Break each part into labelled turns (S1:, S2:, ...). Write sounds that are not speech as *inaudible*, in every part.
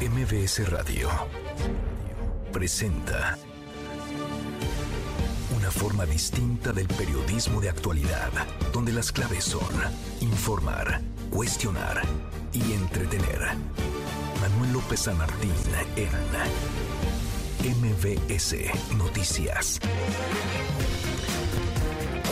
S1: MBS Radio presenta una forma distinta del periodismo de actualidad, donde las claves son informar, cuestionar y entretener. Manuel López San Martín en MBS Noticias.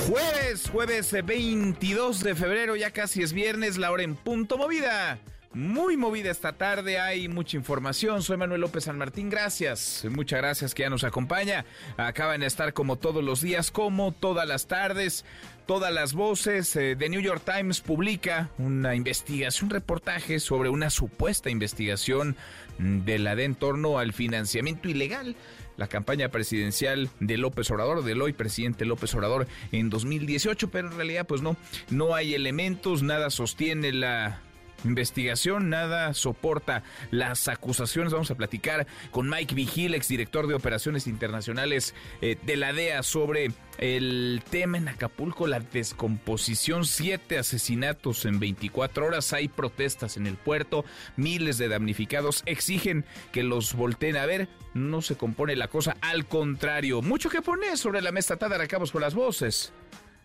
S2: Jueves, jueves 22 de febrero, ya casi es viernes, la hora en punto movida. Muy movida esta tarde, hay mucha información. Soy Manuel López San Martín, gracias. Muchas gracias que ya nos acompaña. Acaban de estar como todos los días, como todas las tardes, todas las voces. Eh, The New York Times publica una investigación, un reportaje sobre una supuesta investigación de la de en torno al financiamiento ilegal la campaña presidencial de López Obrador, del hoy presidente López Obrador en 2018, pero en realidad pues no, no hay elementos, nada sostiene la investigación, nada soporta las acusaciones. Vamos a platicar con Mike Vigil, exdirector de Operaciones Internacionales eh, de la DEA, sobre el tema en Acapulco, la descomposición, siete asesinatos en 24 horas, hay protestas en el puerto, miles de damnificados exigen que los volteen a ver, no se compone la cosa, al contrario, mucho que poner sobre la mesa, tada, acabos con las voces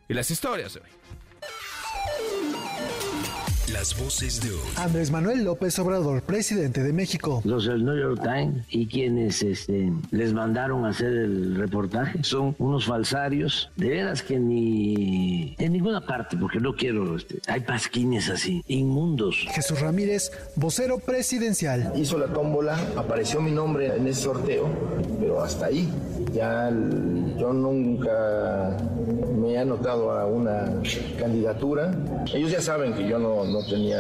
S2: y las historias de hoy.
S1: Las voces de hoy.
S3: Andrés Manuel López Obrador, presidente de México.
S4: Los del New York Times y quienes este, les mandaron a hacer el reportaje son unos falsarios, de veras que ni en ninguna parte, porque no quiero, este, hay pasquines así, inmundos.
S3: Jesús Ramírez, vocero presidencial.
S5: Hizo la tómbola, apareció mi nombre en ese sorteo, pero hasta ahí. Ya yo nunca me he anotado a una candidatura. Ellos ya saben que yo no, no tenía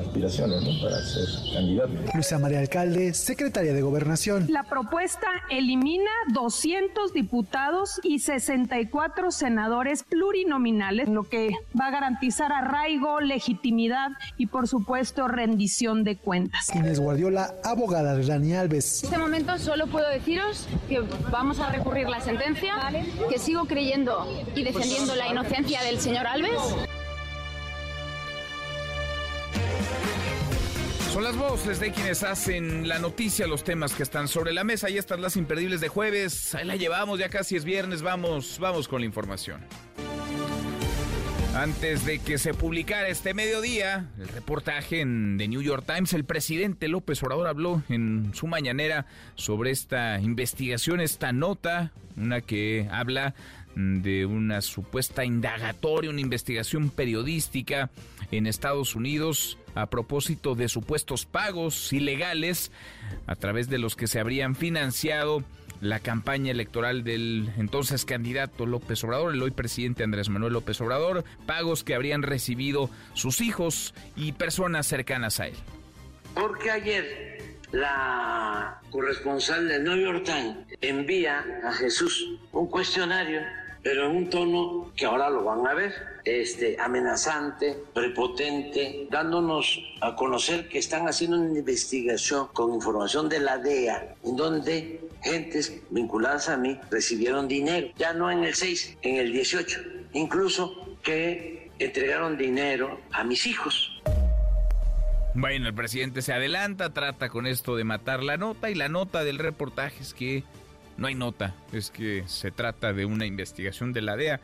S5: aspiraciones ¿no? para ser candidato.
S3: Luisa María Alcalde, secretaria de Gobernación.
S6: La propuesta elimina 200 diputados y 64 senadores plurinominales, lo que va a garantizar arraigo, legitimidad y, por supuesto, rendición de cuentas.
S3: Inés Guardiola, abogada de Dani Alves.
S7: En este momento solo puedo deciros que vamos a recurrir la sentencia, que sigo creyendo y defendiendo la inocencia del señor Alves.
S2: Son las voces de quienes hacen la noticia, los temas que están sobre la mesa. Y estas las imperdibles de jueves. Ahí la llevamos, ya casi es viernes. Vamos, vamos con la información. Antes de que se publicara este mediodía el reportaje en The New York Times, el presidente López Obrador habló en su mañanera sobre esta investigación, esta nota, una que habla de una supuesta indagatoria, una investigación periodística en Estados Unidos a propósito de supuestos pagos ilegales a través de los que se habrían financiado la campaña electoral del entonces candidato López Obrador, el hoy presidente Andrés Manuel López Obrador, pagos que habrían recibido sus hijos y personas cercanas a él.
S4: Porque ayer la corresponsal del New York Times envía a Jesús un cuestionario pero en un tono que ahora lo van a ver, este, amenazante, prepotente, dándonos a conocer que están haciendo una investigación con información de la DEA, en donde gentes vinculadas a mí recibieron dinero, ya no en el 6, en el 18, incluso que entregaron dinero a mis hijos.
S2: Bueno, el presidente se adelanta, trata con esto de matar la nota y la nota del reportaje es que no hay nota, es que se trata de una investigación de la DEA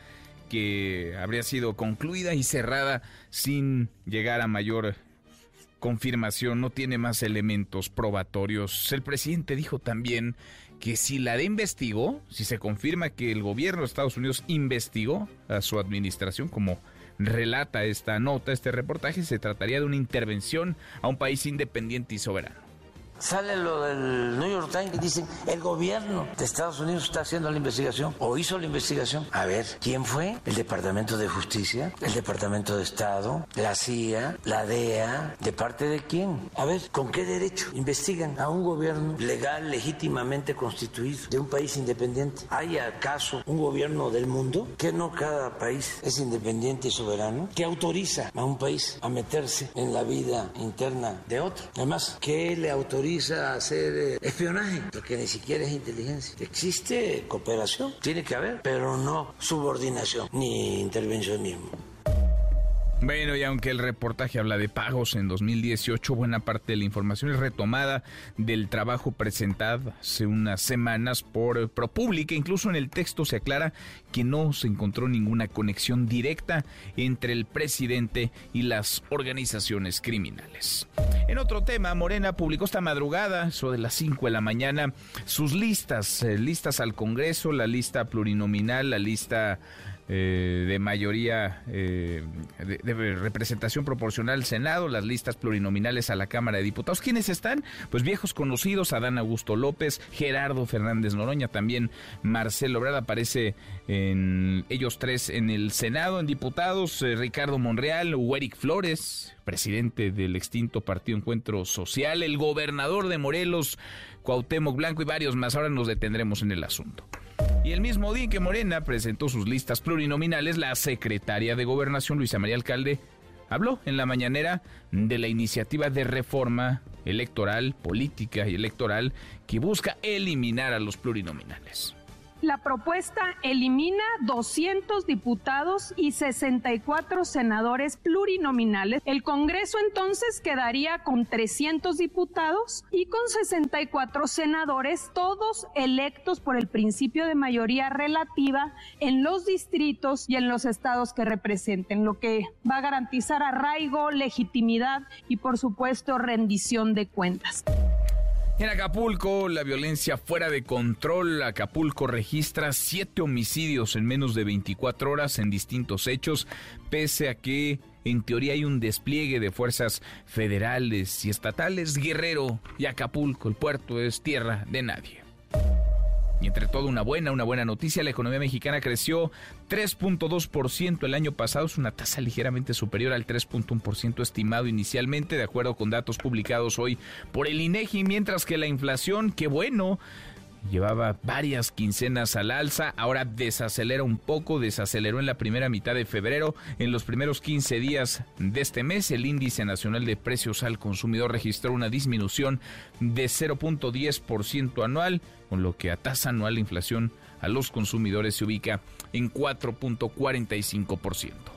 S2: que habría sido concluida y cerrada sin llegar a mayor confirmación, no tiene más elementos probatorios. El presidente dijo también que si la DEA investigó, si se confirma que el gobierno de Estados Unidos investigó a su administración como relata esta nota, este reportaje, se trataría de una intervención a un país independiente y soberano
S4: sale lo del New York Times y dicen el gobierno de Estados Unidos está haciendo la investigación o hizo la investigación. A ver, ¿quién fue? El Departamento de Justicia, el Departamento de Estado, la CIA, la DEA, ¿de parte de quién? A ver, ¿con qué derecho investigan a un gobierno legal, legítimamente constituido de un país independiente? ¿Hay acaso un gobierno del mundo que no cada país es independiente y soberano? que autoriza a un país a meterse en la vida interna de otro? Además, ¿qué le autoriza? A hacer eh, espionaje, porque ni siquiera es inteligencia. Existe cooperación, tiene que haber, pero no subordinación ni intervencionismo.
S2: Bueno, y aunque el reportaje habla de pagos en 2018, buena parte de la información es retomada del trabajo presentado hace unas semanas por ProPublica. Incluso en el texto se aclara que no se encontró ninguna conexión directa entre el presidente y las organizaciones criminales. En otro tema, Morena publicó esta madrugada, eso de las 5 de la mañana, sus listas, eh, listas al Congreso, la lista plurinominal, la lista eh, de mayoría eh, de, representación proporcional al Senado, las listas plurinominales a la Cámara de Diputados. ¿Quiénes están? Pues viejos conocidos, Adán Augusto López, Gerardo Fernández Noroña, también Marcelo Obrada aparece en ellos tres en el Senado, en diputados, eh, Ricardo Monreal, Huéric Flores, presidente del extinto Partido Encuentro Social, el gobernador de Morelos, Cuauhtémoc Blanco y varios más. Ahora nos detendremos en el asunto. Y el mismo día que Morena presentó sus listas plurinominales, la secretaria de Gobernación, Luisa María Alcalde, habló en la mañanera de la iniciativa de reforma electoral, política y electoral que busca eliminar a los plurinominales.
S6: La propuesta elimina 200 diputados y 64 senadores plurinominales. El Congreso entonces quedaría con 300 diputados y con 64 senadores, todos electos por el principio de mayoría relativa en los distritos y en los estados que representen, lo que va a garantizar arraigo, legitimidad y por supuesto rendición de cuentas.
S2: En Acapulco, la violencia fuera de control. Acapulco registra siete homicidios en menos de 24 horas en distintos hechos, pese a que en teoría hay un despliegue de fuerzas federales y estatales. Guerrero y Acapulco, el puerto es tierra de nadie. Y entre todo una buena, una buena noticia, la economía mexicana creció 3.2% el año pasado, es una tasa ligeramente superior al 3.1% estimado inicialmente, de acuerdo con datos publicados hoy por el INEGI, mientras que la inflación, qué bueno, llevaba varias quincenas al alza, ahora desacelera un poco, desaceleró en la primera mitad de febrero. En los primeros 15 días de este mes, el índice nacional de precios al consumidor registró una disminución de 0.10% anual, con lo que a tasa anual la inflación a los consumidores se ubica en 4.45%.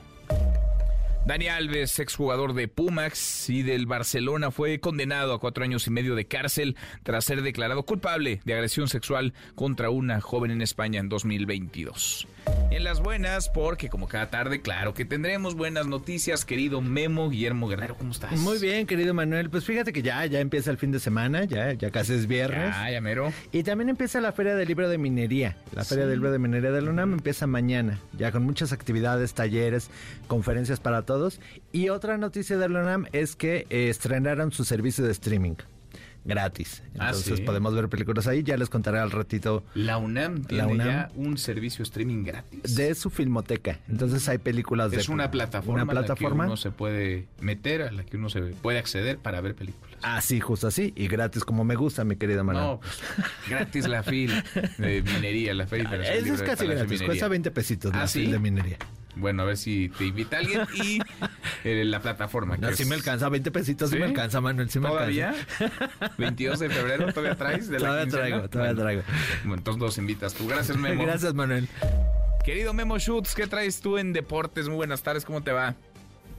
S2: Dani Alves, exjugador de Pumax y del Barcelona, fue condenado a cuatro años y medio de cárcel tras ser declarado culpable de agresión sexual contra una joven en España en 2022. En las buenas, porque como cada tarde, claro que tendremos buenas noticias, querido Memo Guillermo Guerrero, ¿cómo estás?
S8: Muy bien, querido Manuel. Pues fíjate que ya, ya empieza el fin de semana, ya, ya casi es viernes.
S2: Ah, ya mero.
S8: Y también empieza la Feria del Libro de Minería. La Feria del Libro de Minería de la UNAM empieza mañana, ya con muchas actividades, talleres, conferencias para todos. Y otra noticia de la UNAM es que eh, estrenaron su servicio de streaming gratis. Ah, Entonces podemos ver películas ahí. Ya les contaré al ratito.
S2: La UNAM tiene ya un servicio streaming gratis.
S8: De su filmoteca. Entonces hay películas
S2: de...
S8: Es
S2: una plataforma, una plataforma a la que uno se puede meter, a la que uno se puede acceder para ver películas.
S8: Ah, sí, justo así. Y gratis como me gusta, mi querida Manuel. No,
S2: pues, gratis la fil de minería, la feria.
S8: Eso es casi gratis. Cuesta 20 pesitos la ¿Ah, fil de minería.
S2: Bueno, a ver si te invita alguien y *laughs* eh, la plataforma.
S8: No, si me alcanza 20 pesitos, si me alcanza, Manuel, si me
S2: ¿Todavía? *laughs* 22 de febrero, ¿todavía traes? De
S8: todavía traigo, todavía traigo.
S2: Bueno, entonces nos invitas tú. Gracias, Memo.
S8: Gracias, Manuel.
S2: Querido Memo Schutz, ¿qué traes tú en deportes? Muy buenas tardes, ¿cómo te va?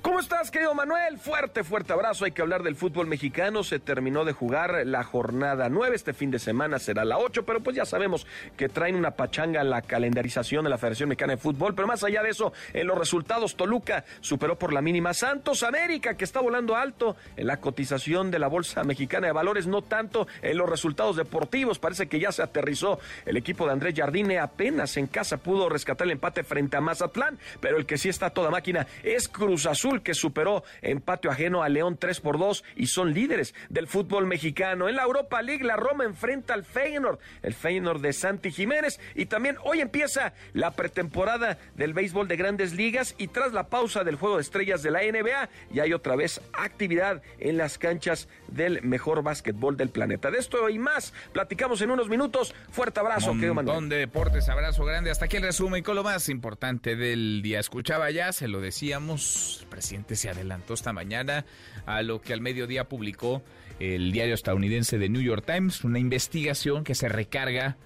S9: ¿Cómo estás, querido Manuel? Fuerte, fuerte abrazo. Hay que hablar del fútbol mexicano. Se terminó de jugar la jornada 9. Este fin de semana será la 8, pero pues ya sabemos que traen una pachanga la calendarización de la Federación Mexicana de Fútbol. Pero más allá de eso, en los resultados, Toluca superó por la mínima Santos América, que está volando alto en la cotización de la Bolsa Mexicana de Valores, no tanto en los resultados deportivos. Parece que ya se aterrizó el equipo de Andrés Jardine. Apenas en casa pudo rescatar el empate frente a Mazatlán, pero el que sí está toda máquina es Cruz Azul que superó en patio ajeno a León 3 por 2 y son líderes del fútbol mexicano. En la Europa League, la Roma enfrenta al Feyenoord, el Feyenoord de Santi Jiménez. Y también hoy empieza la pretemporada del béisbol de grandes ligas y tras la pausa del juego de estrellas de la NBA, ya hay otra vez actividad en las canchas del mejor básquetbol del planeta. De esto y más, platicamos en unos minutos. Fuerte abrazo,
S2: montón de deportes, abrazo grande. Hasta aquí el resumen con lo más importante del día. Escuchaba ya, se lo decíamos, presidente se adelantó esta mañana a lo que al mediodía publicó el diario estadounidense The New York Times, una investigación que se recarga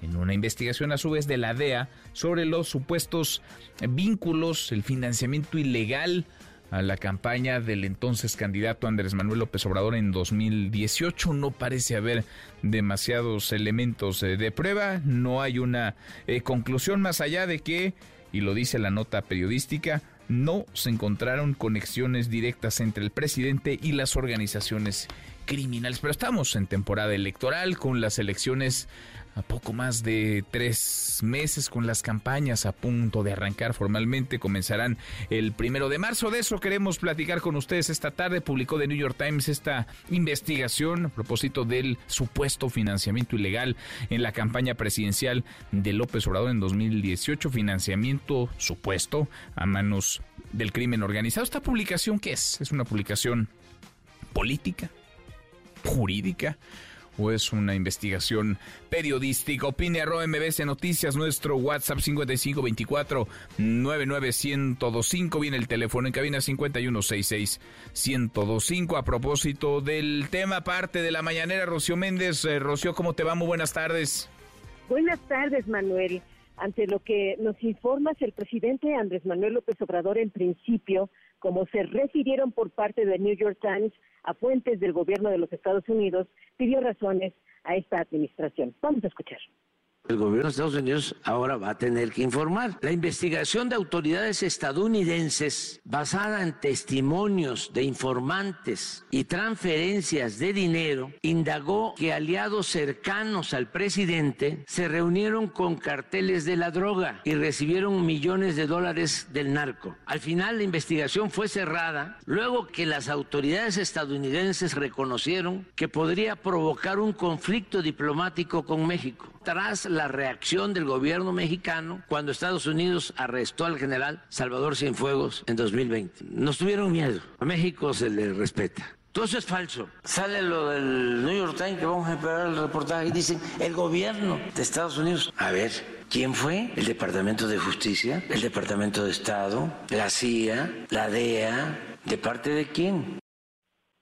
S2: en una investigación a su vez de la DEA sobre los supuestos vínculos, el financiamiento ilegal a la campaña del entonces candidato Andrés Manuel López Obrador en 2018. No parece haber demasiados elementos eh, de prueba, no hay una eh, conclusión más allá de que, y lo dice la nota periodística, no se encontraron conexiones directas entre el presidente y las organizaciones criminales. Pero estamos en temporada electoral con las elecciones a poco más de tres meses con las campañas a punto de arrancar formalmente. Comenzarán el primero de marzo. De eso queremos platicar con ustedes esta tarde. Publicó The New York Times esta investigación a propósito del supuesto financiamiento ilegal en la campaña presidencial de López Obrador en 2018. Financiamiento supuesto a manos del crimen organizado. ¿Esta publicación qué es? Es una publicación política, jurídica o es una investigación periodística. Opine arroba MBC Noticias, nuestro WhatsApp 5524 99125. Viene el teléfono en cabina 5166 1025. A propósito del tema, parte de la mañanera, Rocío Méndez. Eh, Rocío, ¿cómo te va? Muy buenas tardes.
S10: Buenas tardes, Manuel. Ante lo que nos informas, el presidente Andrés Manuel López Obrador, en principio, como se refirieron por parte del New York Times, a fuentes del gobierno de los Estados Unidos, pidió razones a esta administración. Vamos a escuchar.
S4: El gobierno de Estados Unidos ahora va a tener que informar. La investigación de autoridades estadounidenses basada en testimonios de informantes y transferencias de dinero indagó que aliados cercanos al presidente se reunieron con carteles de la droga y recibieron millones de dólares del narco. Al final la investigación fue cerrada luego que las autoridades estadounidenses reconocieron que podría provocar un conflicto diplomático con México. Tras la reacción del gobierno mexicano cuando Estados Unidos arrestó al general Salvador Cienfuegos en 2020. Nos tuvieron miedo. A México se le respeta. Todo eso es falso. Sale lo del New York Times que vamos a esperar el reportaje y dicen el gobierno de Estados Unidos. A ver, ¿quién fue? El Departamento de Justicia, el Departamento de Estado, la CIA, la DEA. ¿De parte de quién?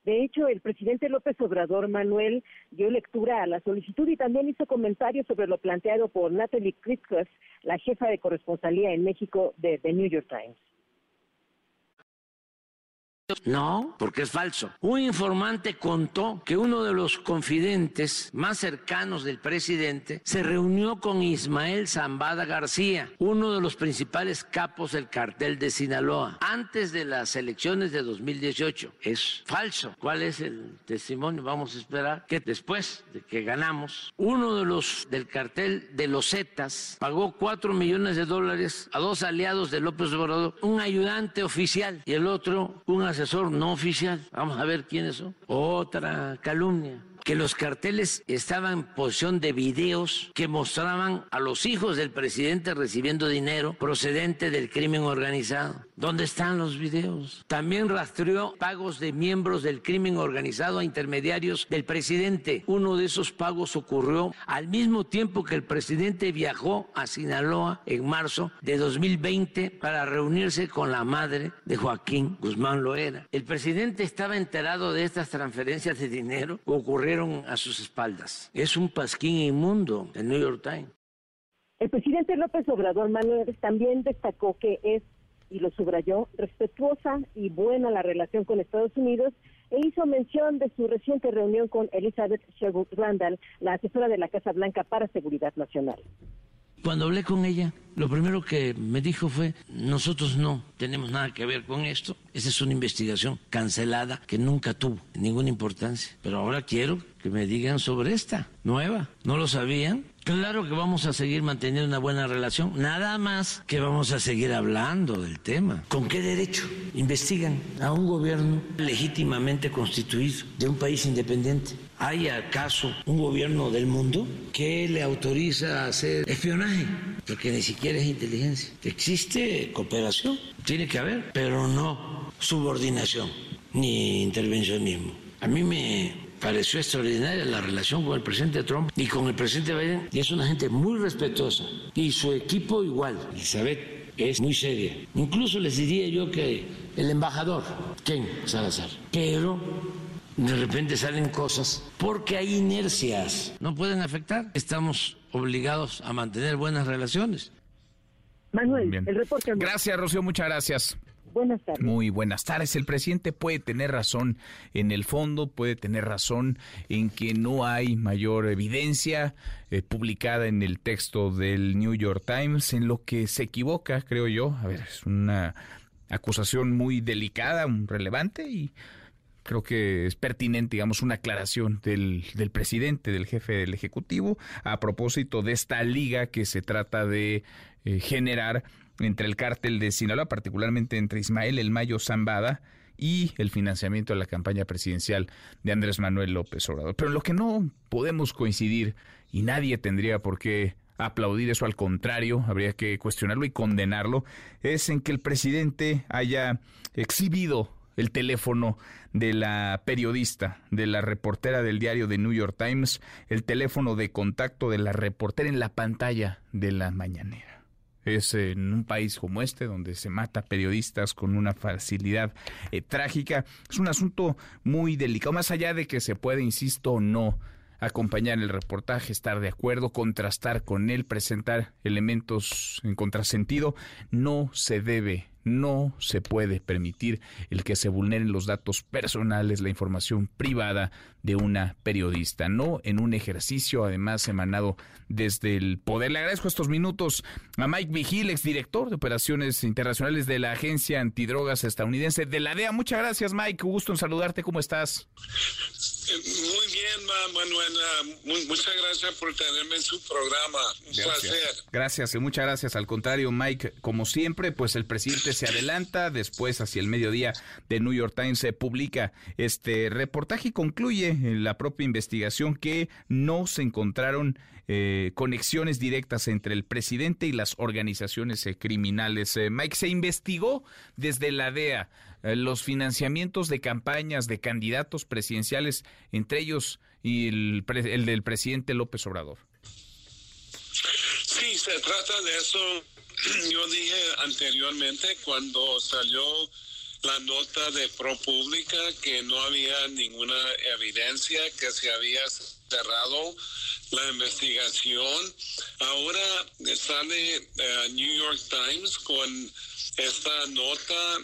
S10: De hecho, el presidente López Obrador Manuel dio lectura a la solicitud y también hizo comentarios sobre lo planteado por Natalie Kritzkos, la jefa de corresponsalía en México de The New York Times.
S4: No, porque es falso. Un informante contó que uno de los confidentes más cercanos del presidente se reunió con Ismael Zambada García, uno de los principales capos del cartel de Sinaloa, antes de las elecciones de 2018. Es falso. ¿Cuál es el testimonio? Vamos a esperar que después de que ganamos, uno de los del cartel de los Zetas pagó cuatro millones de dólares a dos aliados de López Obrador, un ayudante oficial y el otro un asesor no oficial. Vamos a ver quiénes son. Otra calumnia que los carteles estaban en posición de videos que mostraban a los hijos del presidente recibiendo dinero procedente del crimen organizado. ¿Dónde están los videos? También rastreó pagos de miembros del crimen organizado a intermediarios del presidente. Uno de esos pagos ocurrió al mismo tiempo que el presidente viajó a Sinaloa en marzo de 2020 para reunirse con la madre de Joaquín Guzmán Loera. El presidente estaba enterado de estas transferencias de dinero que a sus espaldas. Es un pasquín inmundo, el New York Times.
S10: El presidente López Obrador Manuel también destacó que es, y lo subrayó, respetuosa y buena la relación con Estados Unidos e hizo mención de su reciente reunión con Elizabeth Sherwood Randall, la asesora de la Casa Blanca para Seguridad Nacional.
S4: Cuando hablé con ella, lo primero que me dijo fue, nosotros no tenemos nada que ver con esto, esa es una investigación cancelada que nunca tuvo ninguna importancia, pero ahora quiero que me digan sobre esta nueva, ¿no lo sabían? Claro que vamos a seguir manteniendo una buena relación, nada más que vamos a seguir hablando del tema. ¿Con qué derecho investigan a un gobierno legítimamente constituido de un país independiente? ¿Hay acaso un gobierno del mundo que le autoriza a hacer espionaje? Porque ni siquiera es inteligencia. Existe cooperación, tiene que haber, pero no subordinación ni intervencionismo. A mí me pareció extraordinaria la relación con el presidente Trump y con el presidente Biden, y es una gente muy respetuosa. Y su equipo igual. Elizabeth es muy seria. Incluso les diría yo que el embajador, Ken Salazar. Pero de repente salen cosas porque hay inercias, no pueden afectar. Estamos obligados a mantener buenas relaciones.
S10: Manuel, el reporte.
S2: Gracias, Rocío, muchas gracias.
S10: Buenas tardes.
S2: Muy buenas tardes. El presidente puede tener razón en el fondo, puede tener razón en que no hay mayor evidencia eh, publicada en el texto del New York Times, en lo que se equivoca, creo yo. A ver, es una acusación muy delicada, relevante y creo que es pertinente, digamos, una aclaración del, del, presidente, del jefe del Ejecutivo, a propósito de esta liga que se trata de eh, generar entre el cártel de Sinaloa, particularmente entre Ismael El Mayo Zambada y el financiamiento de la campaña presidencial de Andrés Manuel López Obrador. Pero en lo que no podemos coincidir, y nadie tendría por qué aplaudir eso, al contrario, habría que cuestionarlo y condenarlo, es en que el presidente haya exhibido el teléfono de la periodista, de la reportera del diario The New York Times, el teléfono de contacto de la reportera en la pantalla de la mañanera. Es en un país como este, donde se mata periodistas con una facilidad eh, trágica. Es un asunto muy delicado, más allá de que se puede, insisto, o no acompañar el reportaje, estar de acuerdo, contrastar con él, presentar elementos en contrasentido, no se debe no se puede permitir el que se vulneren los datos personales, la información privada de una periodista, no en un ejercicio además emanado desde el poder. Le agradezco estos minutos a Mike Vigil, exdirector de operaciones internacionales de la Agencia Antidrogas estadounidense de la DEA. Muchas gracias Mike, gusto en saludarte, ¿cómo estás?
S11: Muy bien, Manuela. muchas gracias por tenerme en su programa. Un placer.
S2: Gracias, y muchas gracias. Al contrario, Mike, como siempre, pues el presidente se adelanta. Después, hacia el mediodía, de New York Times se publica este reportaje y concluye la propia investigación que no se encontraron eh, conexiones directas entre el presidente y las organizaciones eh, criminales. Eh, Mike, se investigó desde la DEA los financiamientos de campañas de candidatos presidenciales, entre ellos y el, el del presidente López Obrador.
S11: Sí, se trata de eso. *clears throat* Yo dije anteriormente cuando salió la nota de ProPublica que no había ninguna evidencia que se había cerrado la investigación. Ahora sale uh, New York Times con esta nota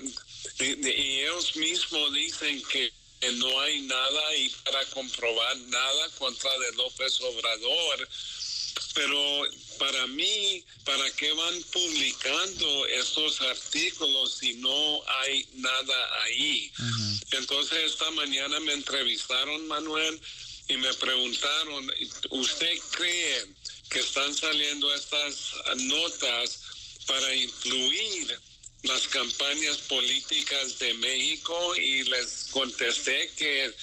S11: y ellos mismos dicen que no hay nada y para comprobar nada contra de López Obrador. Pero para mí, ¿para qué van publicando estos artículos si no hay nada ahí? Entonces esta mañana me entrevistaron, Manuel, y me preguntaron, ¿usted cree que están saliendo estas notas para influir las campañas políticas de México y les contesté que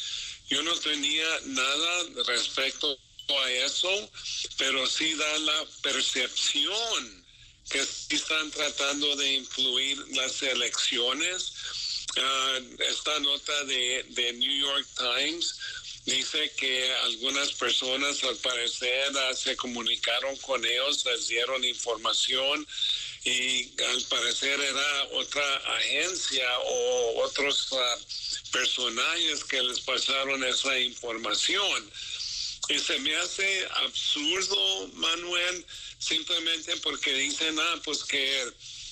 S11: yo no tenía nada respecto a eso, pero sí da la percepción que están tratando de influir las elecciones. Ah, esta nota de, de New York Times dice que algunas personas al parecer ah, se comunicaron con ellos, les dieron información y al parecer era otra agencia o otros uh, personajes que les pasaron esa información. Y se me hace absurdo, Manuel, simplemente porque dicen, ah, pues que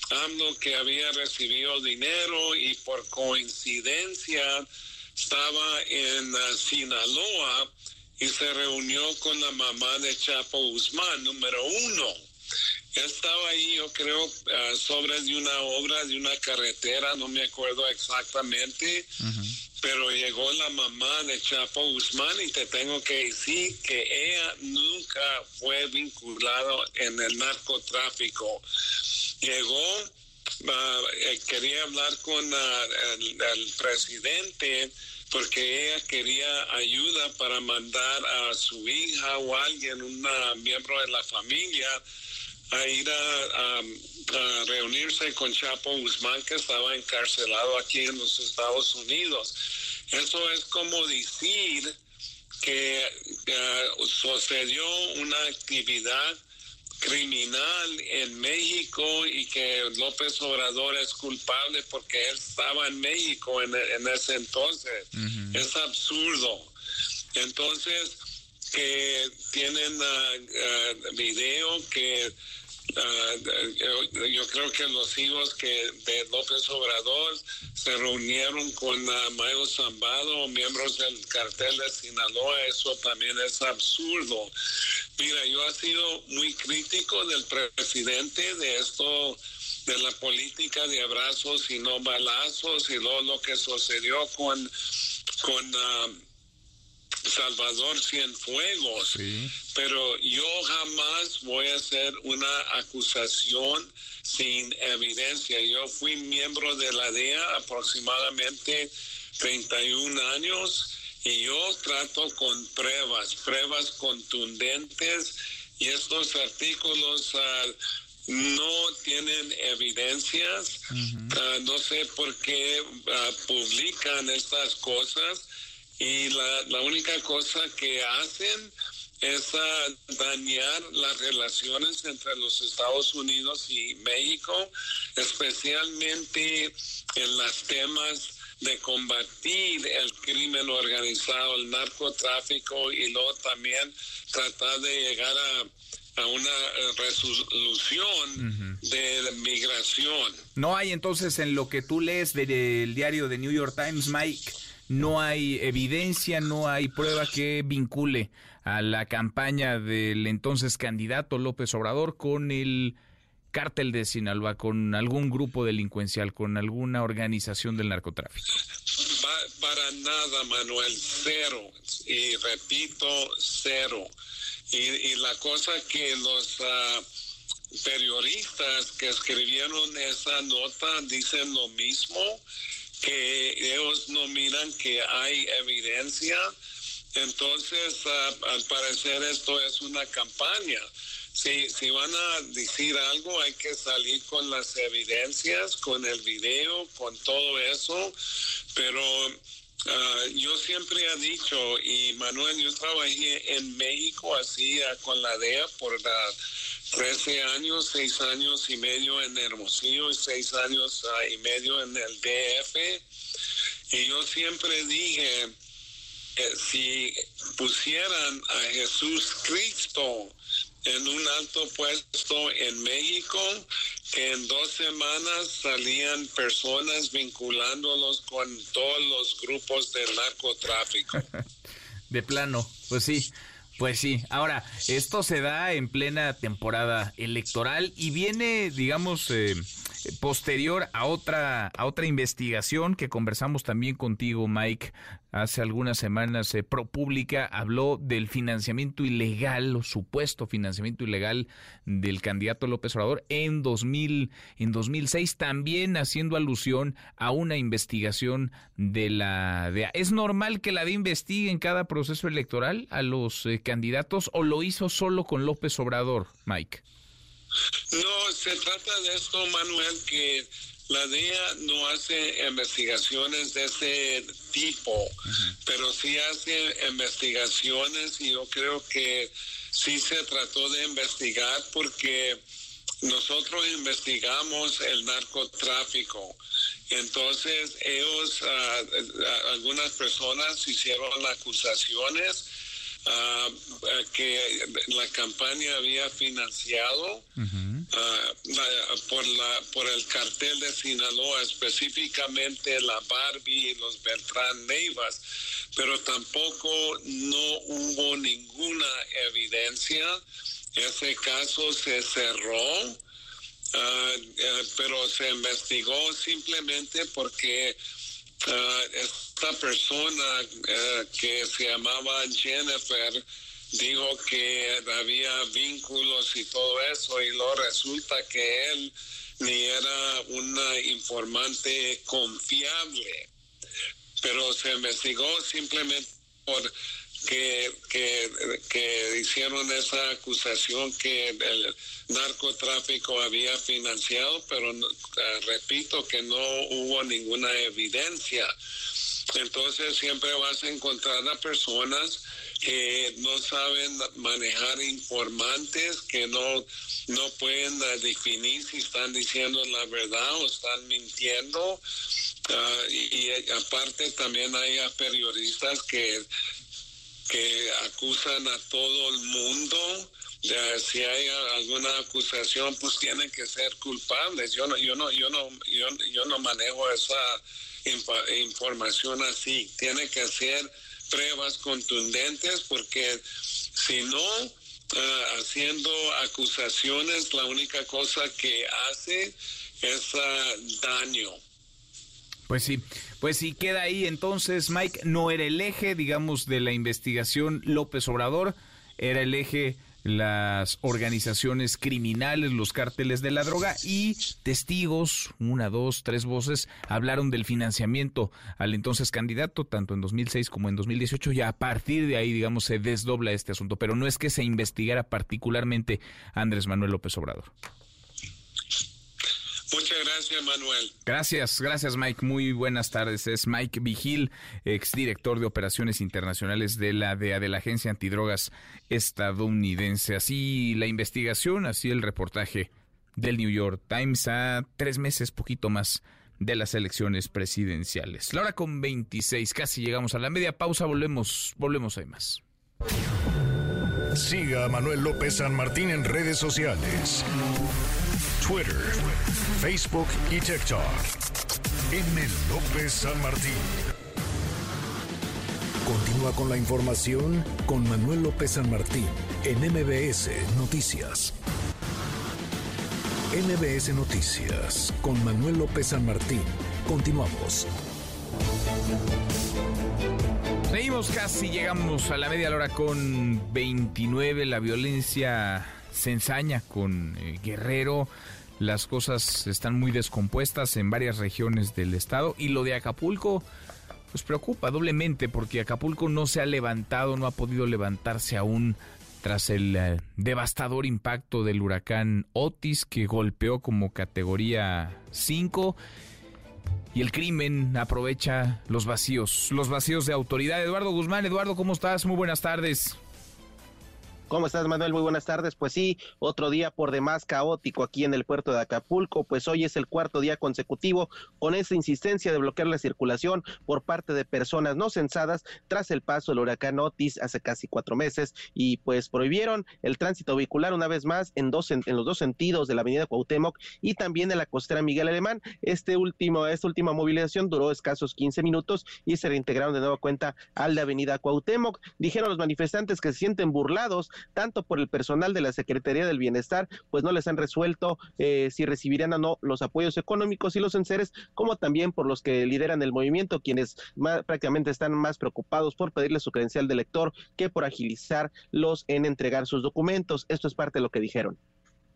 S11: AMLO que había recibido dinero y por coincidencia estaba en uh, Sinaloa y se reunió con la mamá de Chapo Guzmán, número uno estaba ahí, yo creo, uh, sobre de una obra, de una carretera, no me acuerdo exactamente, pero llegó la mamá de Chapo Guzmán y te tengo que decir que ella nunca fue vinculada en el narcotráfico. Llegó, uh, quería hablar con uh, el, presidente porque ella quería ayuda para mandar a su hija o alguien, un miembro de la familia, a ir a, reunirse con Chapo Guzmán, que estaba encarcelado aquí en los Estados Unidos. Eso es como decir que sucedió una actividad criminal en México y que López Obrador es culpable porque él estaba en México en, ese entonces. Es absurdo. Entonces, que tienen uh, video que Ah, yo creo que los hijos que de López Obrador se reunieron con uh, Mayo Zambado, miembros del cartel de Sinaloa, eso también es absurdo. Mira, yo he sido muy crítico del presidente de esto, de la política de abrazos y no balazos y luego lo que sucedió con, con ah, Salvador Cienfuegos. Pero yo jamás voy a hacer una acusación sin evidencia. Yo fui miembro de la DEA aproximadamente 31 años y yo trato con pruebas, pruebas contundentes y estos artículos ah, no tienen evidencias. Ah, no sé por qué ah, publican estas cosas y la, la única cosa que hacen es dañar las relaciones entre los Estados Unidos y México, especialmente en los temas de combatir el crimen organizado, el narcotráfico y luego también tratar de llegar a, a una resolución de migración.
S2: No hay entonces en lo que tú lees del diario de New York Times, Mike, no hay evidencia, no hay prueba que vincule a la campaña del entonces candidato López Obrador con el cártel de Sinaloa, con algún grupo delincuencial, con alguna organización del narcotráfico.
S11: para nada, Manuel, cero. Y repito, cero. Y, la cosa que los ah, periodistas que escribieron esa nota dicen lo mismo, que ellos no miran que hay evidencia. Entonces, ah, al parecer esto es una campaña si, si van a decir algo, hay que salir con las evidencias, con el video, con todo eso. Pero ah, yo siempre he dicho, y Manuel, yo trabajé en México así ah, con la DEA por 13 años, 6 años y medio en Hermosillo y 6 años ah, y medio en el DF. Y yo siempre dije, que si pusieran a Jesús Cristo en un alto puesto en México, que en dos semanas salían personas vinculándolos con todos los grupos del narcotráfico. *laughs*
S2: de plano, pues sí. Pues sí, ahora, esto se da en plena temporada electoral y viene, digamos, eh, posterior a otra, a otra investigación que conversamos también contigo, Mike, hace algunas semanas. Eh, ProPública habló del financiamiento ilegal, supuesto financiamiento ilegal del candidato López Obrador en, 2000, en 2006, también haciendo alusión a una investigación de la DEA. ¿Es normal que la DEA investigue en cada proceso electoral a los eh, candidatos o lo hizo solo con López Obrador, Mike?
S11: No, se trata de esto, Manuel, que la DEA no hace investigaciones de ese tipo, pero sí hace investigaciones y yo creo que sí se trató de investigar porque nosotros investigamos el narcotráfico. Entonces ellos, ah, algunas personas hicieron acusaciones Ah, que la campaña había financiado ah, por la por el cartel de Sinaloa específicamente la Barbie y los Beltrán Neivas pero tampoco no hubo ninguna evidencia. Ese caso se cerró eh, pero se investigó simplemente porque Uh, esta persona uh, que se llamaba Jennifer dijo que había vínculos y todo eso y lo resulta que él ni era una informante confiable pero se investigó simplemente por que, que, hicieron esa acusación que el narcotráfico había financiado, pero eh, repito que no hubo ninguna evidencia. Entonces siempre vas a encontrar a personas que no saben manejar informantes, que no, no pueden eh, definir si están diciendo la verdad o están mintiendo. Ah, y, y, aparte también hay periodistas que que acusan a todo el mundo. si hay alguna acusación, pues tienen que ser culpables. Yo no, yo no, yo no, yo, no manejo esa información así. Tiene que ser pruebas contundentes porque si no, ah, haciendo acusaciones, la única cosa que hace es ah, daño.
S2: Pues sí, pues sí, queda ahí. Entonces, Mike, no era el eje, digamos, de la investigación López Obrador, era el eje las organizaciones criminales, los cárteles de la droga y testigos, una, dos, tres voces, hablaron del financiamiento al entonces candidato, tanto en 2006 como en 2018, y a partir de ahí, digamos, se desdobla este asunto, pero no es que se investigara particularmente Andrés Manuel López Obrador.
S11: Muchas gracias, Manuel.
S2: Gracias, gracias, Mike. Muy buenas tardes. Es Mike Vigil, exdirector de Operaciones Internacionales de la DEA, de la Agencia Antidrogas estadounidense. Así la investigación, así el reportaje del New York Times a tres meses, poquito más de las elecciones presidenciales. La hora con 26, casi llegamos a la media pausa, volvemos, volvemos ahí más.
S1: Siga a Manuel López San Martín en redes sociales. Twitter, Facebook y TikTok. M. López San Martín. Continúa con la información con Manuel López San Martín en MBS Noticias. MBS Noticias con Manuel López San Martín. Continuamos.
S2: Seguimos casi, llegamos a la media hora con 29. La violencia se ensaña con eh, Guerrero. Las cosas están muy descompuestas en varias regiones del estado y lo de Acapulco pues preocupa doblemente porque Acapulco no se ha levantado, no ha podido levantarse aún tras el eh, devastador impacto del huracán Otis que golpeó como categoría 5 y el crimen aprovecha los vacíos, los vacíos de autoridad. Eduardo Guzmán, Eduardo, ¿cómo estás? Muy buenas tardes.
S12: ¿Cómo estás, Manuel? Muy buenas tardes. Pues sí, otro día por demás caótico aquí en el puerto de Acapulco, pues hoy es el cuarto día consecutivo con esa insistencia de bloquear la circulación por parte de personas no censadas tras el paso del huracán Otis hace casi cuatro meses y pues prohibieron el tránsito vehicular una vez más en, dos, en, los dos sentidos de la avenida Cuauhtémoc y también de la costera Miguel Alemán. Este último, esta última movilización duró escasos 15 minutos y se reintegraron de nueva cuenta al de avenida Cuauhtémoc. Dijeron los manifestantes que se sienten burlados tanto por el personal de la Secretaría del Bienestar, pues no les han resuelto eh, si recibirían o no los apoyos económicos y los enseres, como también por los que lideran el movimiento, quienes prácticamente están más preocupados por pedirle su credencial de lector que por agilizarlos en entregar sus documentos. Esto es parte de lo que dijeron.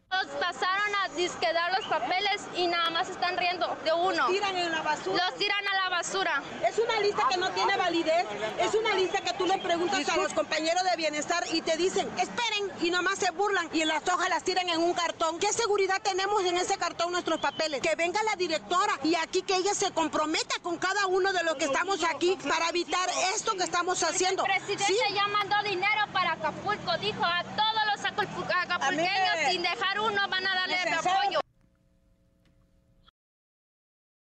S13: pasaron a disquedar los papeles y nada más están riendo de uno.
S14: Los tiran en la basura.
S13: Tiran a la basura.
S14: Es una lista que no tiene validez. Es una lista que tú le preguntas a los compañeros de bienestar y te dicen, esperen, y nomás se burlan y en las hojas las tiran en un cartón. ¿Qué seguridad tenemos en ese cartón nuestros papeles? Que venga la directora y aquí que ella se comprometa con cada uno de los que estamos aquí para evitar esto que estamos haciendo.
S13: El presidente ya mandó dinero para Acapulco, dijo a todos los acapulqueños sin dejar uno van a darle apoyo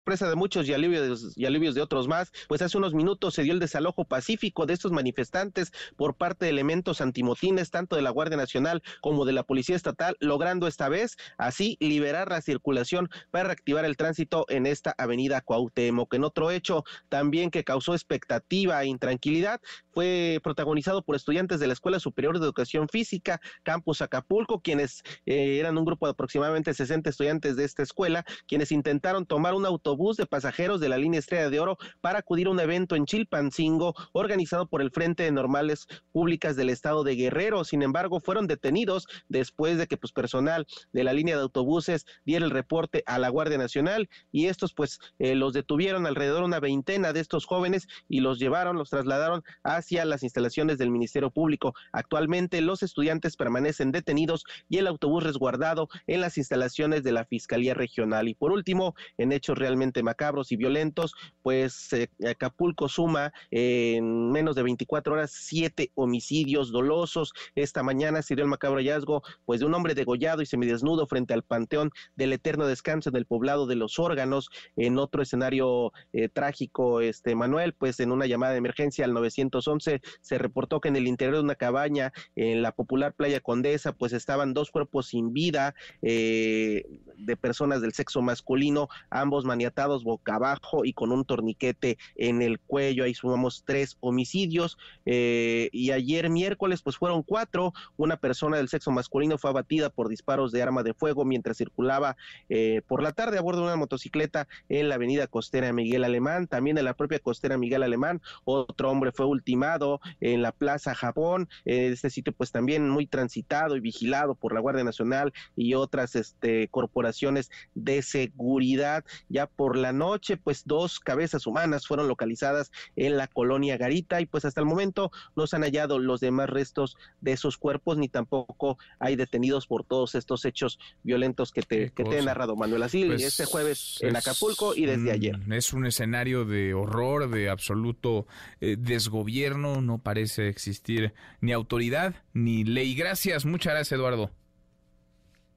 S12: presa de muchos y alivios, y alivios de otros más, pues hace unos minutos se dio el desalojo pacífico de estos manifestantes por parte de elementos antimotines, tanto de la Guardia Nacional como de la Policía Estatal, logrando esta vez así liberar la circulación para reactivar el tránsito en esta avenida Cuauhtémoc. En otro hecho también que causó expectativa e intranquilidad, fue protagonizado por estudiantes de la Escuela Superior de Educación Física, Campus Acapulco, quienes eh, eran un grupo de aproximadamente 60 estudiantes de esta escuela, quienes intentaron tomar un autobús de pasajeros de la línea Estrella de Oro para acudir a un evento en Chilpancingo organizado por el Frente de Normales Públicas del Estado de Guerrero. Sin embargo, fueron detenidos después de que pues personal de la línea de autobuses diera el reporte a la Guardia Nacional y estos pues eh, los detuvieron alrededor de una veintena de estos jóvenes y los llevaron, los trasladaron hacia las instalaciones del Ministerio Público. Actualmente los estudiantes permanecen detenidos y el autobús resguardado en las instalaciones de la Fiscalía Regional. Y por último, en hechos realmente macabros y violentos, pues eh, Acapulco suma en menos de 24 horas siete homicidios dolosos. Esta mañana se dio el macabro hallazgo pues de un hombre degollado y semidesnudo frente al panteón del eterno descanso en el poblado de los órganos. En otro escenario eh, trágico, este Manuel, pues en una llamada de emergencia al 911 se reportó que en el interior de una cabaña en la popular playa Condesa, pues estaban dos cuerpos sin vida eh, de personas del sexo masculino, ambos maniatados boca abajo y con un torniquete en el cuello. Ahí sumamos tres homicidios. Eh, y ayer miércoles, pues fueron cuatro. Una persona del sexo masculino fue abatida por disparos de arma de fuego mientras circulaba eh, por la tarde a bordo de una motocicleta en la avenida costera Miguel Alemán. También en la propia costera Miguel Alemán, otro hombre fue ultimado en la Plaza Japón. este sitio, pues también muy transitado y vigilado por la Guardia Nacional y otras este, corporaciones de seguridad. Ya por la noche, pues dos cabezas humanas fueron localizadas en la colonia Garita y pues hasta el momento no se han hallado los demás restos de esos cuerpos ni tampoco hay detenidos por todos estos hechos violentos que te, que te he narrado, Manuel. Así pues este jueves en Acapulco y desde ayer.
S2: Es un escenario de horror, de absoluto eh, desgobierno, no parece existir ni autoridad ni ley. Gracias, muchas gracias, Eduardo.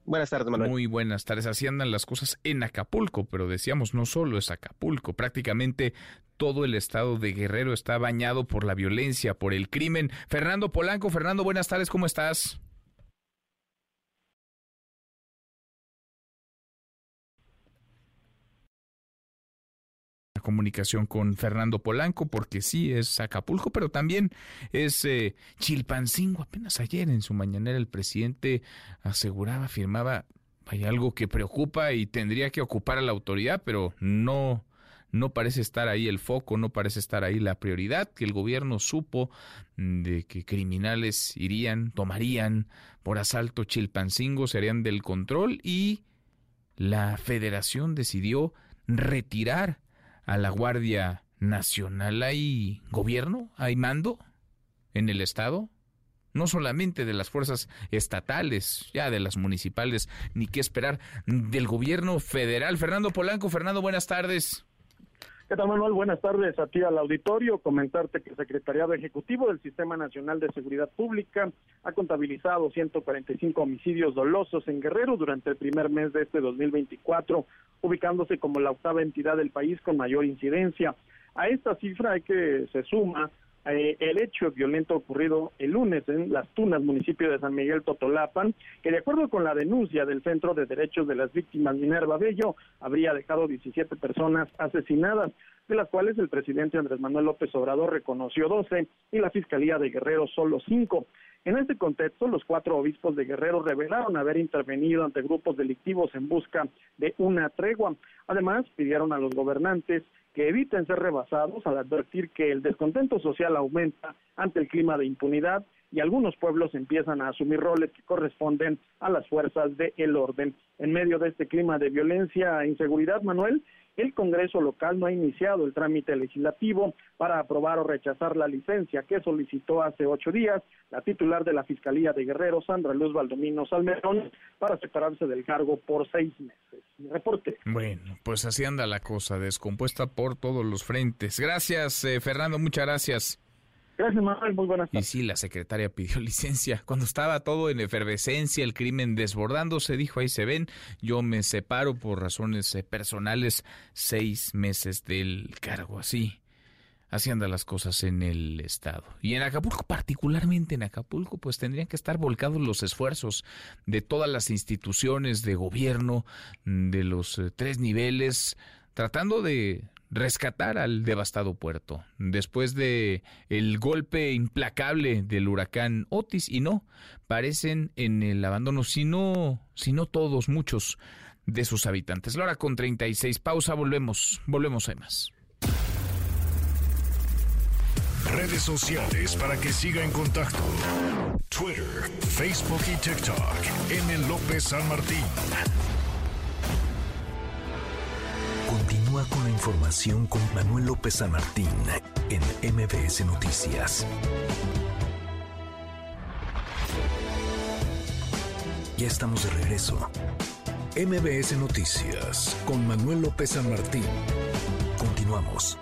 S12: Buenas tardes, Manuel.
S2: Muy buenas tardes. Así andan las cosas en Acapulco, pero decíamos, no solo es Acapulco, prácticamente todo el estado de Guerrero está bañado por la violencia, por el crimen. Fernando Polanco, Fernando, buenas tardes, ¿cómo estás? Comunicación con Fernando Polanco, porque sí es Acapulco, pero también es eh, Chilpancingo. Apenas ayer en su mañanera el presidente aseguraba, afirmaba, hay algo que preocupa y tendría que ocupar a la autoridad, pero no no parece estar ahí el foco, no parece estar ahí la prioridad, que el gobierno supo de que criminales irían, tomarían por asalto Chilpancingo, serían del control y la federación decidió retirar a la Guardia Nacional. ¿Hay gobierno? ¿Hay mando en el Estado? No solamente de las fuerzas estatales, ya de las municipales, ni qué esperar del gobierno federal. Fernando Polanco, Fernando, buenas tardes.
S15: ¿Qué Manuel? Buenas tardes a ti al auditorio. Comentarte que el Secretariado Ejecutivo del Sistema Nacional de Seguridad Pública ha contabilizado 145 homicidios dolosos en Guerrero durante el primer mes de este 2024, ubicándose como la octava entidad del país con mayor incidencia. A esta cifra hay que se suma eh, el hecho violento ocurrido el lunes en Las Tunas, municipio de San Miguel Totolapan, que de acuerdo con la denuncia del Centro de Derechos de las Víctimas Minerva Bello, habría dejado 17 personas asesinadas, de las cuales el presidente Andrés Manuel López Obrador reconoció 12 y la Fiscalía de Guerrero solo 5. En este contexto, los cuatro obispos de Guerrero revelaron haber intervenido ante grupos delictivos en busca de una tregua. Además, pidieron a los gobernantes que eviten ser rebasados al advertir que el descontento social aumenta ante el clima de impunidad y algunos pueblos empiezan a asumir roles que corresponden a las fuerzas del orden. En medio de este clima de violencia e inseguridad, Manuel, el Congreso local no ha iniciado el trámite legislativo para aprobar o rechazar la licencia que solicitó hace ocho días la titular de la Fiscalía de Guerrero, Sandra Luz Valdomino Salmerón, para separarse del cargo por seis meses. reporte.
S2: Bueno, pues así anda la cosa, descompuesta por todos los frentes. Gracias, eh, Fernando, muchas gracias.
S15: Gracias, Manuel. Muy buenas
S2: tardes. Y sí, la secretaria pidió *laughs* licencia. Cuando estaba todo en efervescencia, el crimen desbordándose, dijo, ahí se ven, yo me separo por razones eh, personales seis meses del cargo. Así, así andan las cosas en el Estado. Y en Acapulco, particularmente en Acapulco, pues tendrían que estar volcados los esfuerzos de todas las instituciones de gobierno, de los eh, tres niveles, tratando de rescatar al devastado puerto después de el golpe implacable del huracán Otis y no parecen en el abandono sino sino todos muchos de sus habitantes. La hora con 36 pausa volvemos volvemos a más.
S1: Redes sociales para que siga en contacto: Twitter, Facebook y TikTok. M. López San Martín. Con la información con Manuel López San Martín en MBS Noticias. Ya estamos de regreso. MBS Noticias con Manuel López San Martín. Continuamos.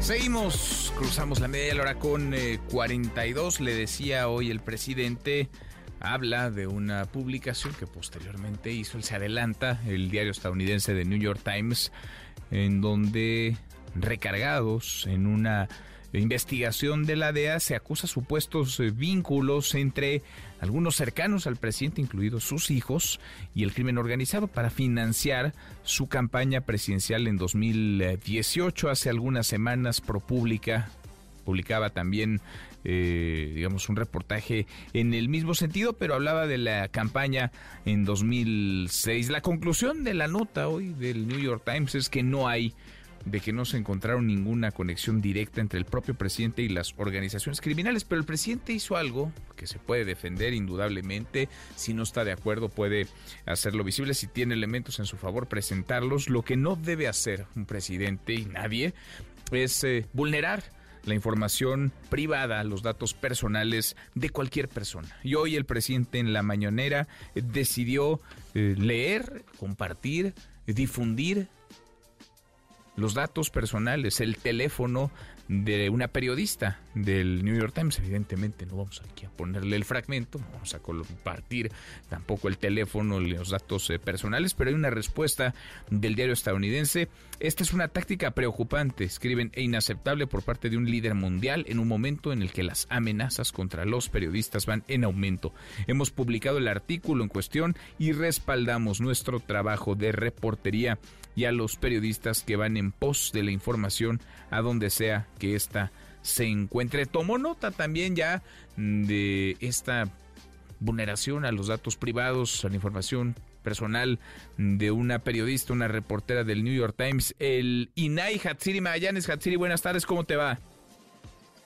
S2: Seguimos, cruzamos la media hora con 42. Le decía hoy el presidente, habla de una publicación que posteriormente hizo, él se adelanta, el diario estadounidense de New York Times, en donde recargados en una investigación de la DEA se acusa supuestos eh, vínculos entre algunos cercanos al presidente, incluidos sus hijos, y el crimen organizado para financiar su campaña presidencial en 2018. Hace algunas semanas ProPublica publicaba también eh, digamos, un reportaje en el mismo sentido, pero hablaba de la campaña en 2006. La conclusión de la nota hoy del New York Times es que no hay de que no se encontraron ninguna conexión directa entre el propio presidente y las organizaciones criminales, pero el presidente hizo algo que se puede defender indudablemente, si no está de acuerdo puede hacerlo visible, si tiene elementos en su favor presentarlos, lo que no debe hacer un presidente y nadie es eh, vulnerar la información privada, los datos personales de cualquier persona. Y hoy el presidente en la mañanera eh, decidió eh, leer, compartir, difundir los datos personales, el teléfono de una periodista del New York Times. Evidentemente no vamos aquí a ponerle el fragmento, no vamos a compartir tampoco el teléfono, los datos eh, personales, pero hay una respuesta del diario estadounidense. Esta es una táctica preocupante, escriben, e inaceptable por parte de un líder mundial en un momento en el que las amenazas contra los periodistas van en aumento. Hemos publicado el artículo en cuestión y respaldamos nuestro trabajo de reportería y a los periodistas que van en pos de la información a donde sea que ésta se encuentre. Tomó nota también ya de esta vulneración a los datos privados, a la información personal de una periodista, una reportera del New York Times, el Inay Hatsiri Magallanes. Hatsiri, buenas tardes, ¿cómo te va?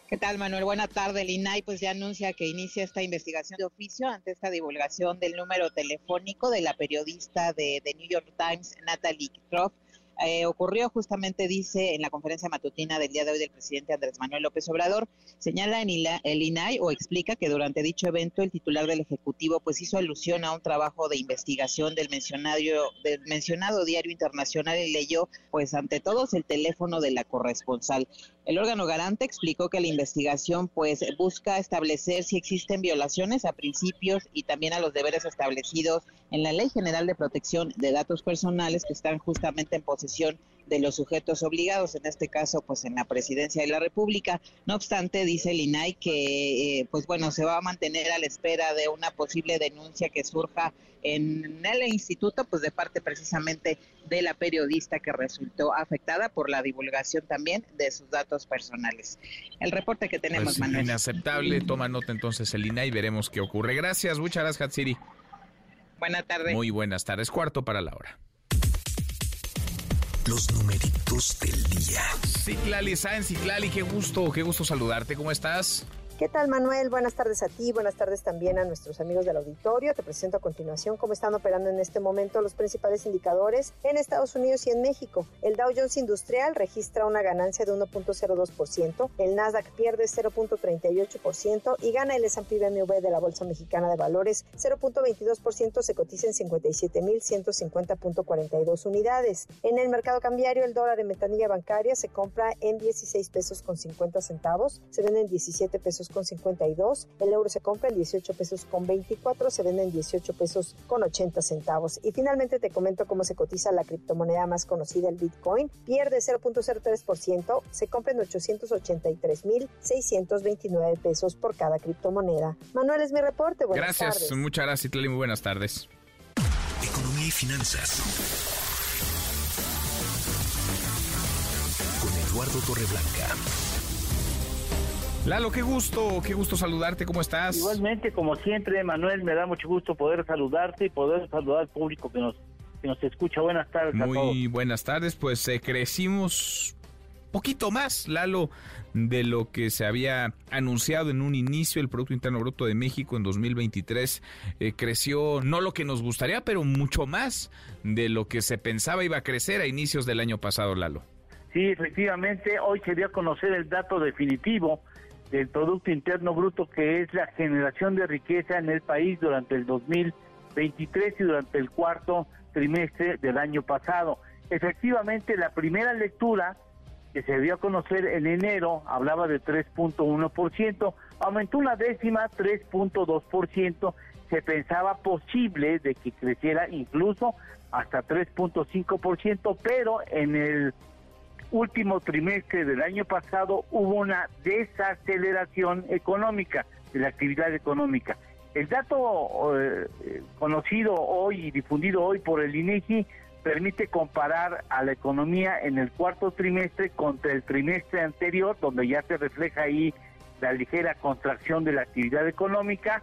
S16: ¿Qué tal, Manuel? Buena tarde. El INAI pues ya anuncia que inicia esta investigación de oficio ante esta divulgación del número telefónico de la periodista de The New York Times, Natalie Croft, eh, ocurrió justamente, dice, en la conferencia matutina del día de hoy del presidente Andrés Manuel López Obrador, señala en el INAI o explica que durante dicho evento el titular del Ejecutivo pues hizo alusión a un trabajo de investigación del mencionado, del mencionado diario internacional y leyó pues ante todos el teléfono de la corresponsal. El órgano garante explicó que la investigación pues busca establecer si existen violaciones a principios y también a los deberes establecidos en la Ley General de Protección de Datos Personales que están justamente en posesión de los sujetos obligados, en este caso, pues en la presidencia de la República. No obstante, dice el INAI que, eh, pues bueno, se va a mantener a la espera de una posible denuncia que surja en el instituto, pues de parte precisamente de la periodista que resultó afectada por la divulgación también de sus datos personales. El reporte que tenemos,
S2: pues,
S16: Manuel.
S2: Inaceptable, toma nota entonces el INAI, veremos qué ocurre. Gracias, muchas gracias, Hatsiri.
S16: Buenas tardes.
S2: Muy buenas tardes, cuarto para la hora.
S1: Los numeritos del día.
S2: Citlali Sáenz, Citlali, qué gusto, qué gusto saludarte, ¿cómo estás?
S17: ¿Qué tal, Manuel? Buenas tardes a ti, buenas tardes también a nuestros amigos del auditorio. Te presento a continuación cómo están operando en este momento los principales indicadores en Estados Unidos y en México. El Dow Jones Industrial registra una ganancia de 1.02%, el Nasdaq pierde 0.38% y gana el S&P BMW de la Bolsa Mexicana de Valores 0.22%, se cotiza en 57.150.42 unidades. En el mercado cambiario, el dólar en ventanilla bancaria se compra en 16 pesos con 50 centavos, se vende en 17 pesos con 52, el euro se compra en 18 pesos con 24, se vende en 18 pesos con 80 centavos. Y finalmente te comento cómo se cotiza la criptomoneda más conocida, el Bitcoin. Pierde 0.03%, se compra en 883.629 pesos por cada criptomoneda. Manuel es mi reporte. Buenas
S2: gracias,
S17: tardes.
S2: muchas gracias, Itlali, muy buenas tardes.
S1: Economía y finanzas. Con Eduardo Torreblanca.
S2: Lalo, qué gusto, qué gusto saludarte, ¿cómo estás?
S18: Igualmente, como siempre, Manuel, me da mucho gusto poder saludarte y poder saludar al público que nos, que nos escucha. Buenas tardes
S2: Muy
S18: a todos.
S2: buenas tardes, pues eh, crecimos poquito más, Lalo, de lo que se había anunciado en un inicio. El Producto Interno Bruto de México en 2023 eh, creció no lo que nos gustaría, pero mucho más de lo que se pensaba iba a crecer a inicios del año pasado, Lalo.
S18: Sí, efectivamente, hoy se dio a conocer el dato definitivo del Producto Interno Bruto, que es la generación de riqueza en el país durante el 2023 y durante el cuarto trimestre del año pasado. Efectivamente, la primera lectura que se dio a conocer en enero hablaba de 3.1%, aumentó una décima, 3.2%, se pensaba posible de que creciera incluso hasta 3.5%, pero en el último trimestre del año pasado hubo una desaceleración económica de la actividad económica. El dato eh, conocido hoy y difundido hoy por el INEGI permite comparar a la economía en el cuarto trimestre contra el trimestre anterior, donde ya se refleja ahí la ligera contracción de la actividad económica.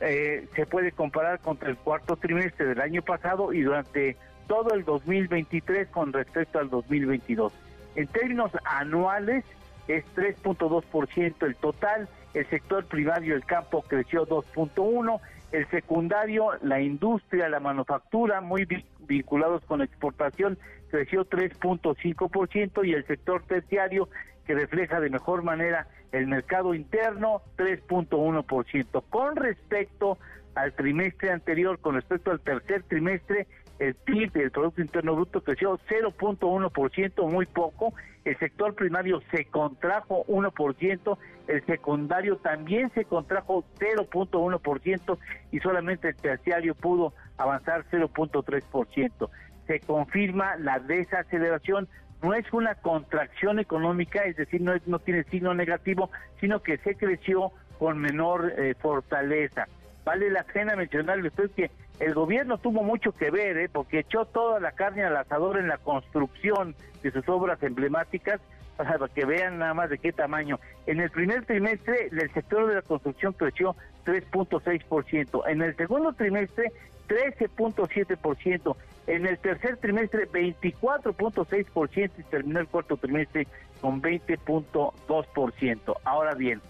S18: Eh, se puede comparar contra el cuarto trimestre del año pasado y durante todo el 2023 con respecto al 2022. En términos anuales es 3.2% el total, el sector primario, el campo creció 2.1%, el secundario, la industria, la manufactura, muy vinculados con exportación, creció 3.5% y el sector terciario, que refleja de mejor manera el mercado interno, 3.1%. Con respecto al trimestre anterior, con respecto al tercer trimestre, el PIB, el Producto Interno Bruto, creció 0.1%, muy poco. El sector primario se contrajo 1%, el secundario también se contrajo 0.1% y solamente el terciario pudo avanzar 0.3%. Se confirma la desaceleración, no es una contracción económica, es decir, no, no tiene signo negativo, sino que se creció con menor eh, fortaleza. Vale la pena mencionarle usted que el gobierno tuvo mucho que ver, ¿eh? porque echó toda la carne al asador en la construcción de sus obras emblemáticas, *laughs* para que vean nada más de qué tamaño. En el primer trimestre, el sector de la construcción creció 3.6%. En el segundo trimestre, 13.7%. En el tercer trimestre, 24.6% y terminó el cuarto trimestre con 20.2%. Ahora bien,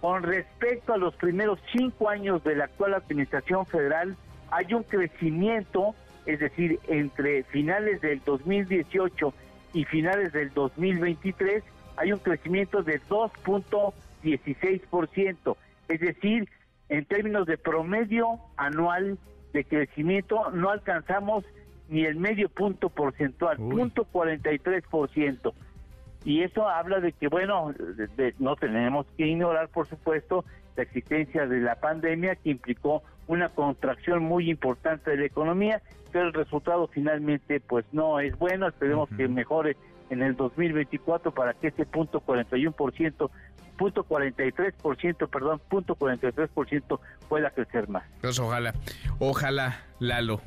S18: con respecto a los primeros cinco años de la actual administración federal, hay un crecimiento, es decir, entre finales del 2018 y finales del 2023, hay un crecimiento de 2.16%, es decir, en términos de promedio anual de crecimiento, no alcanzamos ni el medio punto porcentual, punto 43%. Y eso habla de que, bueno, no tenemos que ignorar, por supuesto, la existencia de la pandemia que implicó una contracción muy importante de la economía, pero el resultado finalmente pues no es bueno, esperemos que mejore en el 2024 para que ese punto 41%, punto 43%, perdón, punto 43% pueda crecer más.
S2: Pues ojalá, ojalá, Lalo,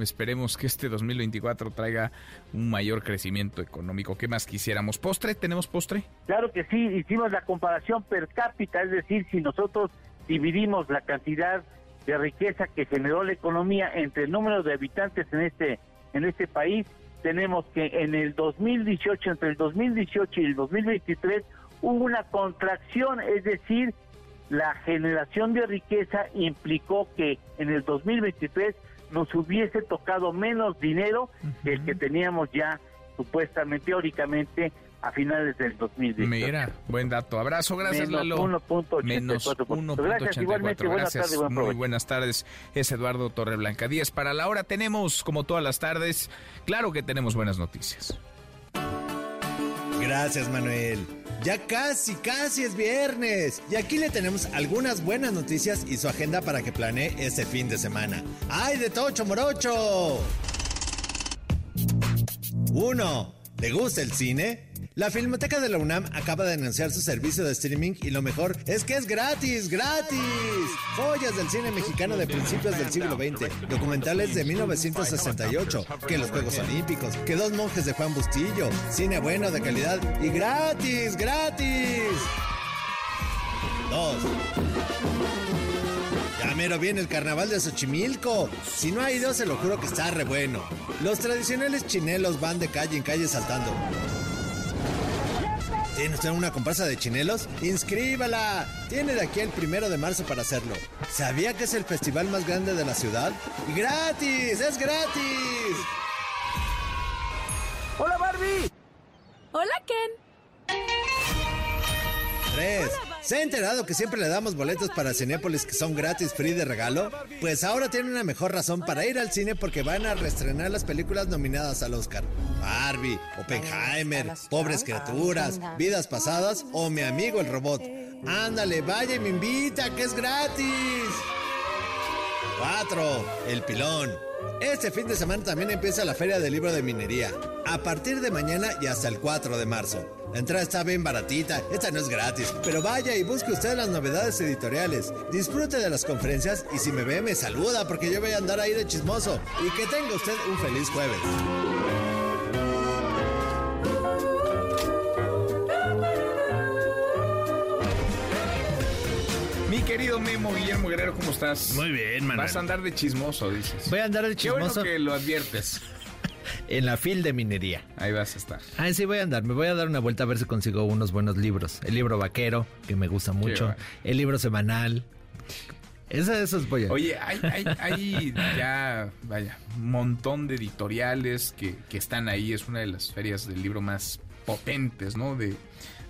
S2: esperemos que este 2024 traiga un mayor crecimiento económico. ¿Qué más quisiéramos? ¿Postre? ¿Tenemos postre?
S18: Claro que sí, hicimos la comparación per cápita, es decir, si nosotros dividimos la cantidad de riqueza que generó la economía entre el número de habitantes en este en este país. Tenemos que en el 2018 entre el 2018 y el 2023 hubo una contracción es decir la generación de riqueza implicó que en el 2023 nos hubiese tocado menos dinero que el que teníamos ya supuestamente teóricamente a finales del 2018.
S2: Mira, buen dato. Abrazo, gracias
S18: Menos
S2: Lalo.
S18: 1.84%.
S2: Menos 1.84.
S18: Gracias, igualmente, buenas
S2: Gracias,
S18: tardes, buen
S2: muy buenas tardes. Es Eduardo Torreblanca. 10 para la hora. Tenemos, como todas las tardes, claro que tenemos buenas noticias.
S19: Gracias, Manuel. Ya casi, casi es viernes. Y aquí le tenemos algunas buenas noticias y su agenda para que planee este fin de semana. ¡Ay, de Tocho Morocho! 1. ¿Le gusta el cine? La Filmoteca de la UNAM acaba de anunciar su servicio de streaming y lo mejor es que es gratis, gratis. Joyas del cine mexicano de principios del siglo XX, documentales de 1968, que los Juegos Olímpicos, que dos monjes de Juan Bustillo, cine bueno de calidad y gratis, gratis. 2. Ya mero viene el carnaval de Xochimilco. Si no ha ido, se lo juro que está re bueno. Los tradicionales chinelos van de calle en calle saltando. ¿Tiene usted una comparsa de chinelos? ¡Inscríbala! Tiene de aquí el primero de marzo para hacerlo. ¿Sabía que es el festival más grande de la ciudad? ¡Y gratis! ¡Es gratis!
S18: ¡Hola Barbie!
S20: Hola Ken.
S19: 3.
S8: ¿Se ha enterado que siempre le damos boletos para Cinépolis que son gratis, free de regalo? Pues ahora tiene una mejor razón para ir al cine porque van a reestrenar las películas nominadas al Oscar. Barbie, Oppenheimer, Pobres Criaturas, Vidas Pasadas o Mi Amigo el Robot. Ándale, vaya y me invita, que es gratis. 4. El Pilón. Este fin de semana también empieza la Feria del Libro de Minería. A partir de mañana y hasta el 4 de marzo. La entrada está bien baratita, esta no es gratis, pero vaya y busque usted las novedades editoriales. Disfrute de las conferencias y si me ve me saluda porque yo voy a andar ahí de chismoso. Y que tenga usted un feliz jueves.
S2: Querido Memo Guillermo Guerrero, ¿cómo estás?
S8: Muy bien, Manuel.
S2: Vas a andar de chismoso, dices.
S8: Voy a andar de
S2: Qué bueno
S8: chismoso
S2: que lo adviertes. *laughs*
S8: en la fil de minería.
S2: Ahí vas a estar.
S8: Ah, sí, voy a andar. Me voy a dar una vuelta a ver si consigo unos buenos libros. El libro vaquero, que me gusta mucho.
S2: bueno.
S8: El libro semanal. Esa, esos voy a...
S2: Oye, hay, hay, hay *laughs* ya, vaya, un montón de editoriales que, que están ahí. Es una de las ferias del libro más potentes, ¿no? De,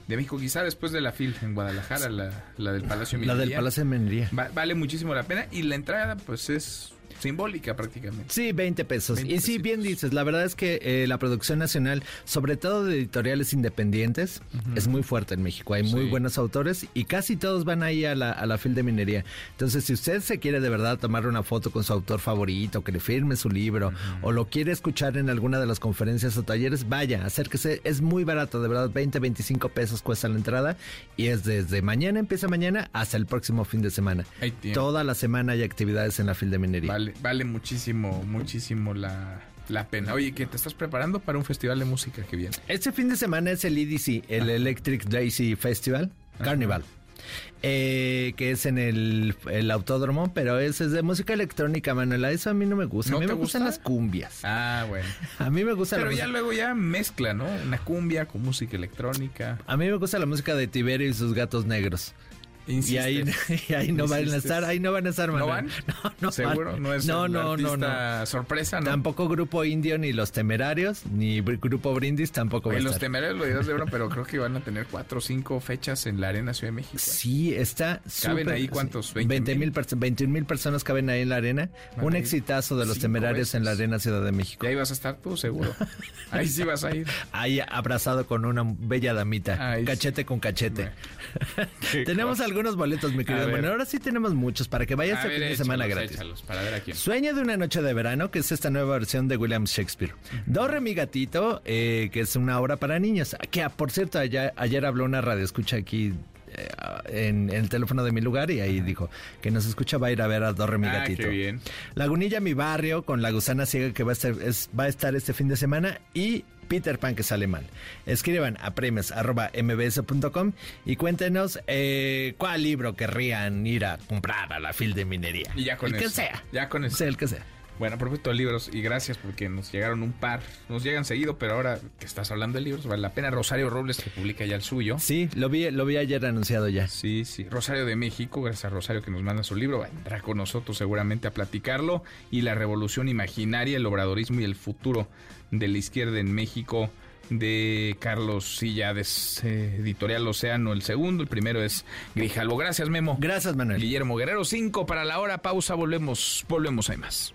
S2: de México. Quizá después de la FIL en Guadalajara, la, la del Palacio de
S8: La del Palacio de Minería.
S2: Va- vale muchísimo la pena. Y la entrada, pues, es simbólica prácticamente.
S8: Sí, 20 pesos.
S2: 20
S8: y sí, bien dices, la verdad es que eh, la producción nacional, sobre todo de editoriales independientes, es muy fuerte en México. Hay muy
S2: Sí.
S8: buenos autores y casi todos van ahí a la, a la fil de minería. Entonces, si usted se quiere de verdad tomar una foto con su autor favorito, que le firme su libro, o lo quiere escuchar en alguna de las conferencias o talleres, vaya, acérquese. Es muy barato, de verdad, 20, 25 pesos cuesta la entrada y es desde mañana, empieza mañana, hasta el próximo fin de semana. Toda la semana hay actividades en la fil de minería.
S2: Vale, vale muchísimo, muchísimo la, la pena. Oye, que te estás preparando para un festival de música que viene.
S8: Este fin de semana es el EDC, el Electric Daisy Festival, Carnival. eh, que es en el, el autódromo, pero ese es de música electrónica, Manuela. Eso a mí no me gusta.
S2: ¿No
S8: a mí me gustan
S2: gusta?
S8: las cumbias.
S2: Ah, bueno.
S8: A mí me gusta
S2: Pero
S8: la
S2: ya
S8: música.
S2: luego ya mezcla, ¿no? Una cumbia con música electrónica.
S8: A mí me gusta la música de Tiberio y sus gatos negros. Y ahí,
S2: Insistes. *laughs*
S8: y ahí no van a estar, ahí no van a estar,
S2: ¿No van? *laughs*
S8: No, no
S2: ¿Seguro?
S8: van.
S2: ¿No es
S8: no, no, no,
S2: sorpresa, no?
S8: Tampoco Grupo Indio, ni Los Temerarios, ni Grupo Brindis tampoco va a
S2: Oye, los
S8: estar.
S2: temerarios lo dirás de broma, pero *laughs* creo que van a tener cuatro o cinco fechas en la Arena Ciudad de México. ¿eh?
S8: Sí, está
S2: ¿Caben ahí cuántos?
S8: sí, 20 mil perso- 21 mil personas caben ahí en la arena.
S2: Van
S8: Un exitazo de los temerarios en la arena Ciudad de México.
S2: Y ahí vas a estar tú, seguro. Ahí sí vas a ir.
S8: Ahí abrazado con una bella damita. Cachete con cachete. Tenemos
S2: cosa.
S8: Algunos boletos, mi querido
S2: A.
S8: Manuel. Ahora sí tenemos muchos para que vaya
S2: A
S8: este
S2: ver,
S8: fin de semana
S2: échalos,
S8: gratis.
S2: échalos, para ver a quién.
S8: Sueño de una noche de verano, que es esta nueva versión de William Shakespeare. Do Re Mi Gatito, eh, que es una obra para niños. Que, ah, por cierto, ayer, ayer habló una radio escucha aquí en, en el teléfono de mi lugar y ahí dijo que nos escucha va a ir a ver a Do Re Mi
S2: Ah,
S8: Gatito.
S2: qué bien.
S8: Lagunilla, mi barrio, con la gusana ciega que va a, estar, es- va a estar este fin de semana y Peter Pan que sale mal. Escriban a premios.mbs.com y cuéntenos eh, cuál libro querrían ir a comprar a la fil de minería.
S2: Y ya con
S8: el
S2: eso.
S8: que sea.
S2: Ya con eso.
S8: Sea el que sea.
S2: Bueno, a propósito de libros, y gracias porque nos llegaron un par. Nos llegan seguido, pero ahora que estás hablando de libros, vale la pena. Rosario Robles, que publica ya el suyo.
S8: Sí, lo vi, lo vi ayer anunciado ya.
S2: Sí, sí. Rosario de México, gracias a Rosario que nos manda su libro, vendrá con nosotros seguramente a platicarlo. Y La Revolución Imaginaria, el Obradorismo y el Futuro de la Izquierda en México, de Carlos Sillades, eh, editorial Océano, el segundo. El primero es Grijalvo. Gracias, Memo.
S8: Gracias, Manuel.
S2: Guillermo Guerrero, 5 para la hora. Pausa, volvemos, volvemos, hay más.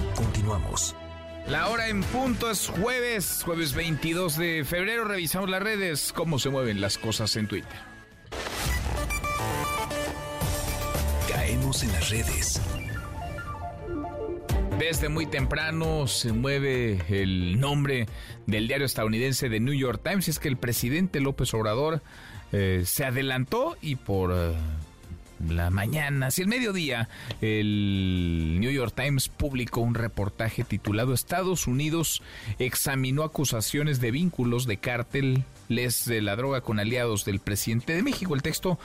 S1: Continuamos.
S2: La hora en punto es jueves, jueves 22 de febrero. Revisamos las redes, cómo se mueven las cosas en Twitter.
S1: Caemos en las redes.
S2: Desde muy temprano se mueve el nombre del diario estadounidense The New York Times. Es que el presidente López Obrador eh, se adelantó y por eh, la mañana, hacia el mediodía, el New York Times publicó un reportaje titulado Estados Unidos examinó acusaciones de vínculos de cárteles de la droga con aliados del presidente de México. El texto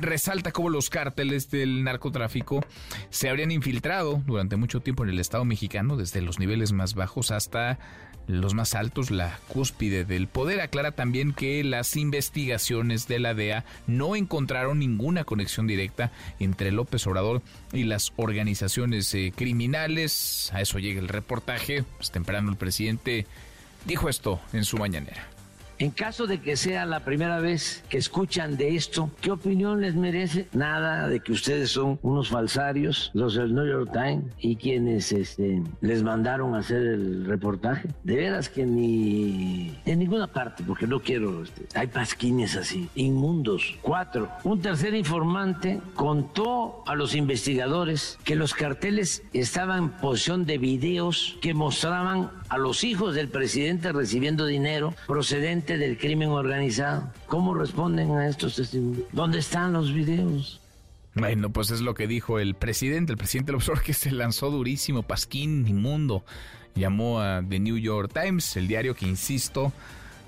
S2: resalta cómo los cárteles del narcotráfico se habrían infiltrado durante mucho tiempo en el Estado mexicano, desde los niveles más bajos hasta los más altos, la cúspide del poder. Aclara también que las investigaciones de la DEA no encontraron ninguna conexión directa entre López Obrador y las organizaciones eh, criminales. A eso llega el reportaje. Pues temprano el presidente dijo esto en su mañanera.
S4: En caso de que sea la primera vez que escuchan de esto, ¿qué opinión les merece? Nada de que ustedes son unos falsarios, los del New York Times y quienes este, les mandaron a hacer el reportaje. De veras que ni en ninguna parte, porque no quiero, este, hay pasquines así, inmundos. Cuatro, un tercer informante contó a los investigadores que los carteles estaban en posición de videos que mostraban a los hijos del presidente recibiendo dinero procedente del crimen organizado. ¿Cómo responden a estos testimonios? ¿Dónde están los videos?
S2: Bueno, pues es lo que dijo el presidente, el presidente López *laughs* que se lanzó durísimo, pasquín inmundo. Llamó a The New York Times, el diario que, insisto,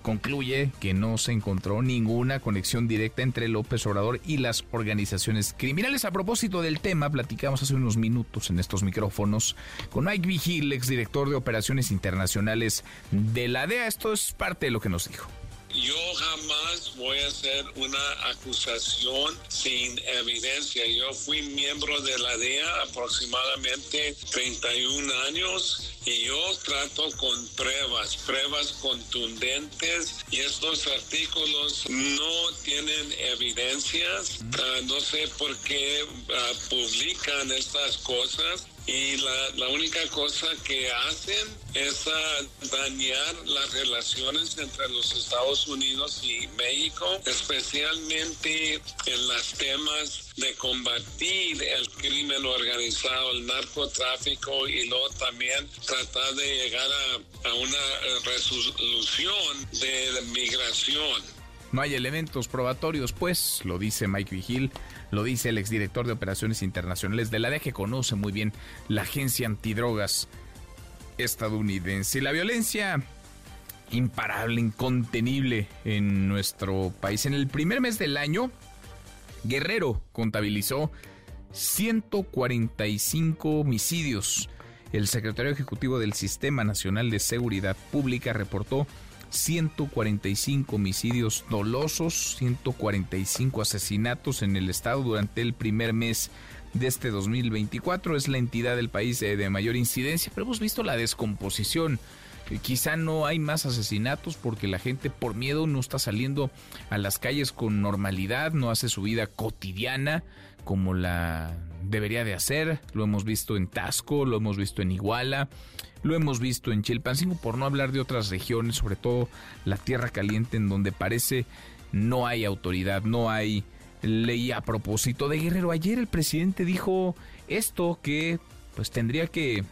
S2: concluye que no se encontró ninguna conexión directa entre López Obrador y las organizaciones criminales. A propósito del tema, platicamos hace unos minutos en estos micrófonos con Mike Vigil, exdirector de operaciones internacionales de la DEA. Esto es parte de lo que nos dijo.
S11: Yo jamás voy a hacer una acusación sin evidencia. Yo fui miembro de la DEA aproximadamente 31 años y yo trato con pruebas, pruebas contundentes y estos artículos no tienen evidencias. Ah, no sé por qué ah, publican estas cosas y la, la, única cosa que hacen es uh, dañar las relaciones entre los Estados Unidos y México, especialmente en los temas de combatir el crimen organizado, el narcotráfico y luego también tratar de llegar a, a una resolución de migración.
S2: No hay elementos probatorios, pues, lo dice Mike Vigil, lo dice el exdirector de Operaciones Internacionales de la DEA, que conoce muy bien la agencia antidrogas estadounidense. Y la violencia imparable, incontenible en nuestro país. En el primer mes del año, Guerrero contabilizó 145 homicidios. El secretario ejecutivo del Sistema Nacional de Seguridad Pública reportó 145 homicidios dolosos, 145 asesinatos en el estado durante el primer mes de este 2024. Es la entidad del país de, mayor incidencia, pero hemos visto la descomposición. Quizá no hay más asesinatos porque la gente por miedo no está saliendo a las calles con normalidad, no hace su vida cotidiana como la debería de hacer. Lo hemos visto en Tasco, lo hemos visto en Iguala. Lo hemos visto en Chilpancingo, por no hablar de otras regiones, sobre todo la Tierra Caliente, en donde parece no hay autoridad, no hay ley a propósito de Guerrero. Ayer el presidente dijo esto que pues tendría que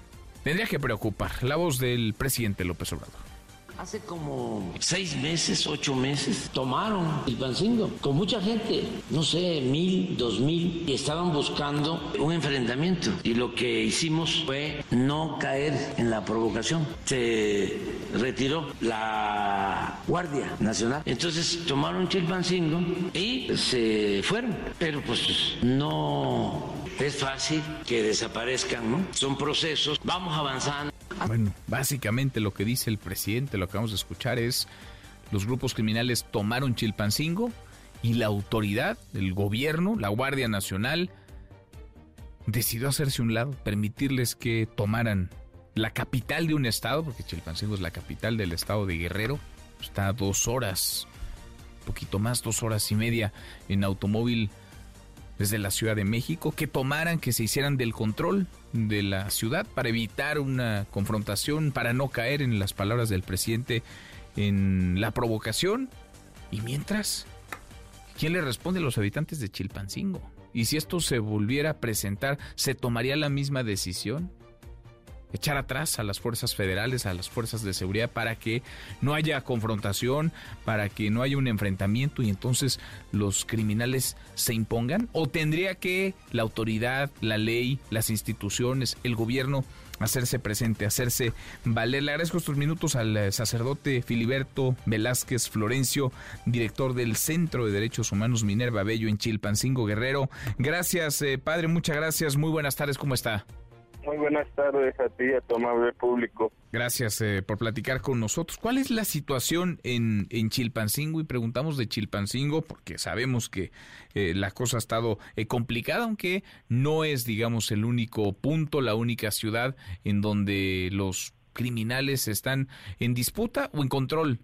S2: tendría que preocupar. La voz del presidente López Obrador.
S4: Hace como seis meses, ocho meses, tomaron el Pancingo con mucha gente, no sé, mil, dos mil, y estaban buscando un enfrentamiento. Y lo que hicimos fue no caer en la provocación. Se retiró la Guardia Nacional. Entonces tomaron Chilpancingo y se fueron. Pero pues no es fácil que desaparezcan, ¿no? Son procesos, vamos avanzando.
S2: Bueno, básicamente lo que dice el presidente, lo que vamos a escuchar es los grupos criminales tomaron Chilpancingo y la autoridad, el gobierno, la Guardia Nacional, decidió hacerse un lado, permitirles que tomaran la capital de un estado, porque Chilpancingo es la capital del estado de Guerrero, está a dos horas, poquito más, dos horas y media en automóvil desde la Ciudad de México, que tomaran, que se hicieran del control de la ciudad para evitar una confrontación, para no caer en las palabras del presidente en la provocación. Y mientras, ¿quién le responde a los habitantes de Chilpancingo? Y si esto se volviera a presentar, ¿se tomaría la misma decisión? Echar atrás a las fuerzas federales, a las fuerzas de seguridad, para que no haya confrontación, para que no haya un enfrentamiento y entonces los criminales se impongan? ¿O tendría que la autoridad, la ley, las instituciones, el gobierno hacerse presente, hacerse valer. Le agradezco estos minutos al eh, sacerdote Filiberto Velázquez Florencio, director del Centro de Derechos Humanos Minerva Bello en Chilpancingo Guerrero. Gracias, eh, padre, muchas gracias. Muy buenas tardes, ¿cómo está?
S21: Muy buenas tardes a ti, a tu amable público.
S2: Gracias eh, por platicar con nosotros. ¿Cuál es la situación en, en Chilpancingo? Y preguntamos de Chilpancingo porque sabemos que eh, la cosa ha estado eh, complicada, aunque no es, digamos, el único punto, la única ciudad en donde los criminales están en disputa o en control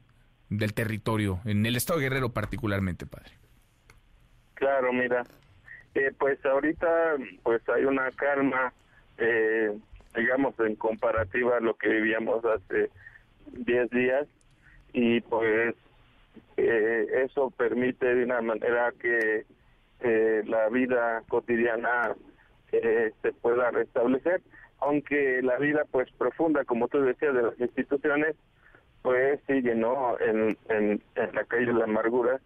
S2: del territorio, en el estado de Guerrero particularmente, padre.
S21: Claro, mira, pues ahorita pues hay una calma eh, digamos, en comparativa a lo que vivíamos hace 10 días y pues eh, eso permite de una manera que eh, la vida cotidiana eh, se pueda restablecer, aunque la vida pues profunda, como tú decías, de las instituciones, pues sigue, ¿no? En, en, la calle de la amargura,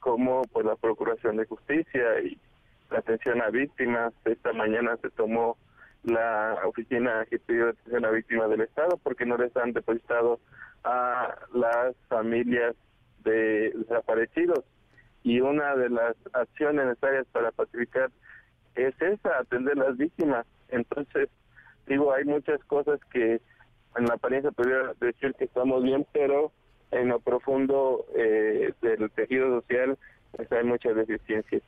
S21: como pues la Procuración de Justicia y la atención a víctimas. Esta mañana se tomó la oficina que pidió atención a víctimas del Estado porque no les han depositado a las familias de desaparecidos. Y una de las acciones necesarias para pacificar es esa, atender las víctimas. Entonces, digo, hay muchas cosas que en la apariencia podría decir que estamos bien, pero en lo profundo eh, del tejido social hay muchas deficiencias.